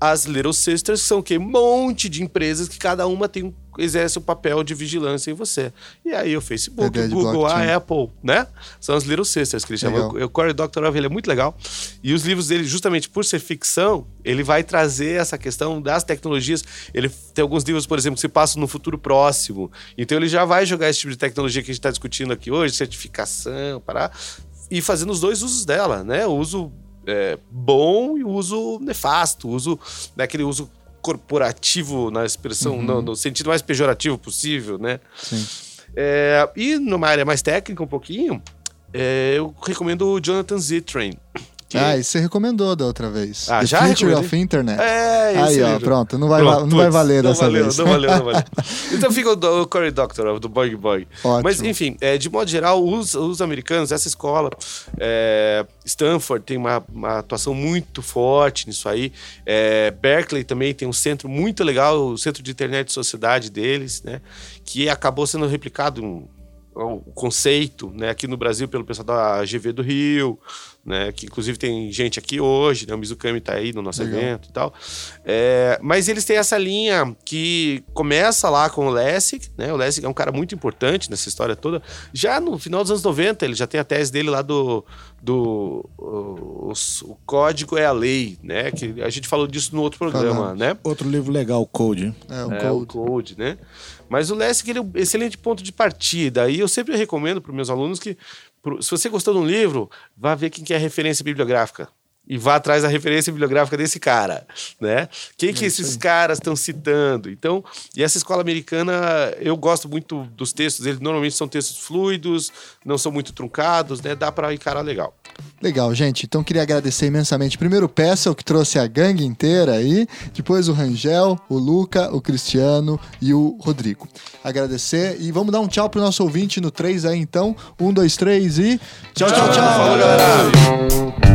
as Little Sisters, que são o quê? Um monte de empresas que cada uma tem um, exerce o papel de vigilância em você. E aí o Facebook, o Google, blockchain. a Apple, né? São as Little Sisters que ele chama. Legal. O, o Cory Doctorow, ele é muito legal. E os livros dele, justamente por ser ficção, ele vai trazer essa questão das tecnologias. Ele tem alguns livros, por exemplo, que se passam no futuro próximo. Então ele já vai jogar esse tipo de tecnologia que a gente está discutindo aqui hoje, certificação, para e fazendo os dois usos dela, né? O uso é, bom e o uso nefasto, uso daquele uso corporativo na expressão, no, no sentido mais pejorativo possível, né? Sim. É, e numa área mais técnica um pouquinho, é, eu recomendo o Jonathan Zittrain. Que- Ah, e você recomendou da outra vez. Ah, The já Future recomendei? of Internet. É, esse Aí, ó, pronto. Não vai, Pronto, não vai valer não dessa valeu, vez. Não valeu, não valeu. [laughs] Então fica o, o Cory Doctorow, do Boing Boing. Ótimo. Mas, enfim, é, de modo geral, os, os americanos, essa escola, é, Stanford tem uma, uma atuação muito forte nisso aí. É, Berkeley também tem um centro muito legal, o Centro de Internet e Sociedade deles, né? Que acabou sendo replicado um, o conceito, né, aqui no Brasil pelo pessoal da GV do Rio, né, que inclusive tem gente aqui hoje, né, o Mizukami tá aí no nosso Legal. evento e tal. É, mas eles têm essa linha que começa lá com o Lessig, né, o Lessig é um cara muito importante nessa história toda. Já no final dos anos 90, ele já tem a tese dele lá do, do o, o código é a lei, né, que a gente falou disso no outro programa, Falamos. né? Outro livro legal, Code. É, um É, o code. Code, né? Mas o Lessig ele é um excelente ponto de partida. E eu sempre recomendo para meus alunos que, se você gostou de um livro, vá ver quem que é a referência bibliográfica. E vá atrás da referência bibliográfica desse cara, né? Quem que esses caras estão citando? Então, e essa escola americana, eu gosto muito dos textos. Eles normalmente são textos fluidos, não são muito truncados, né? Dá para encarar legal. Legal, gente. Então queria agradecer imensamente. Primeiro o Pessel, que trouxe a gangue inteira aí. Depois o Rangel, o Luca, o Cristiano e o Rodrigo. Agradecer e vamos dar um tchau pro nosso ouvinte no 3 aí então. Um, dois, três e. Tchau, tchau, tchau. Falou, galera!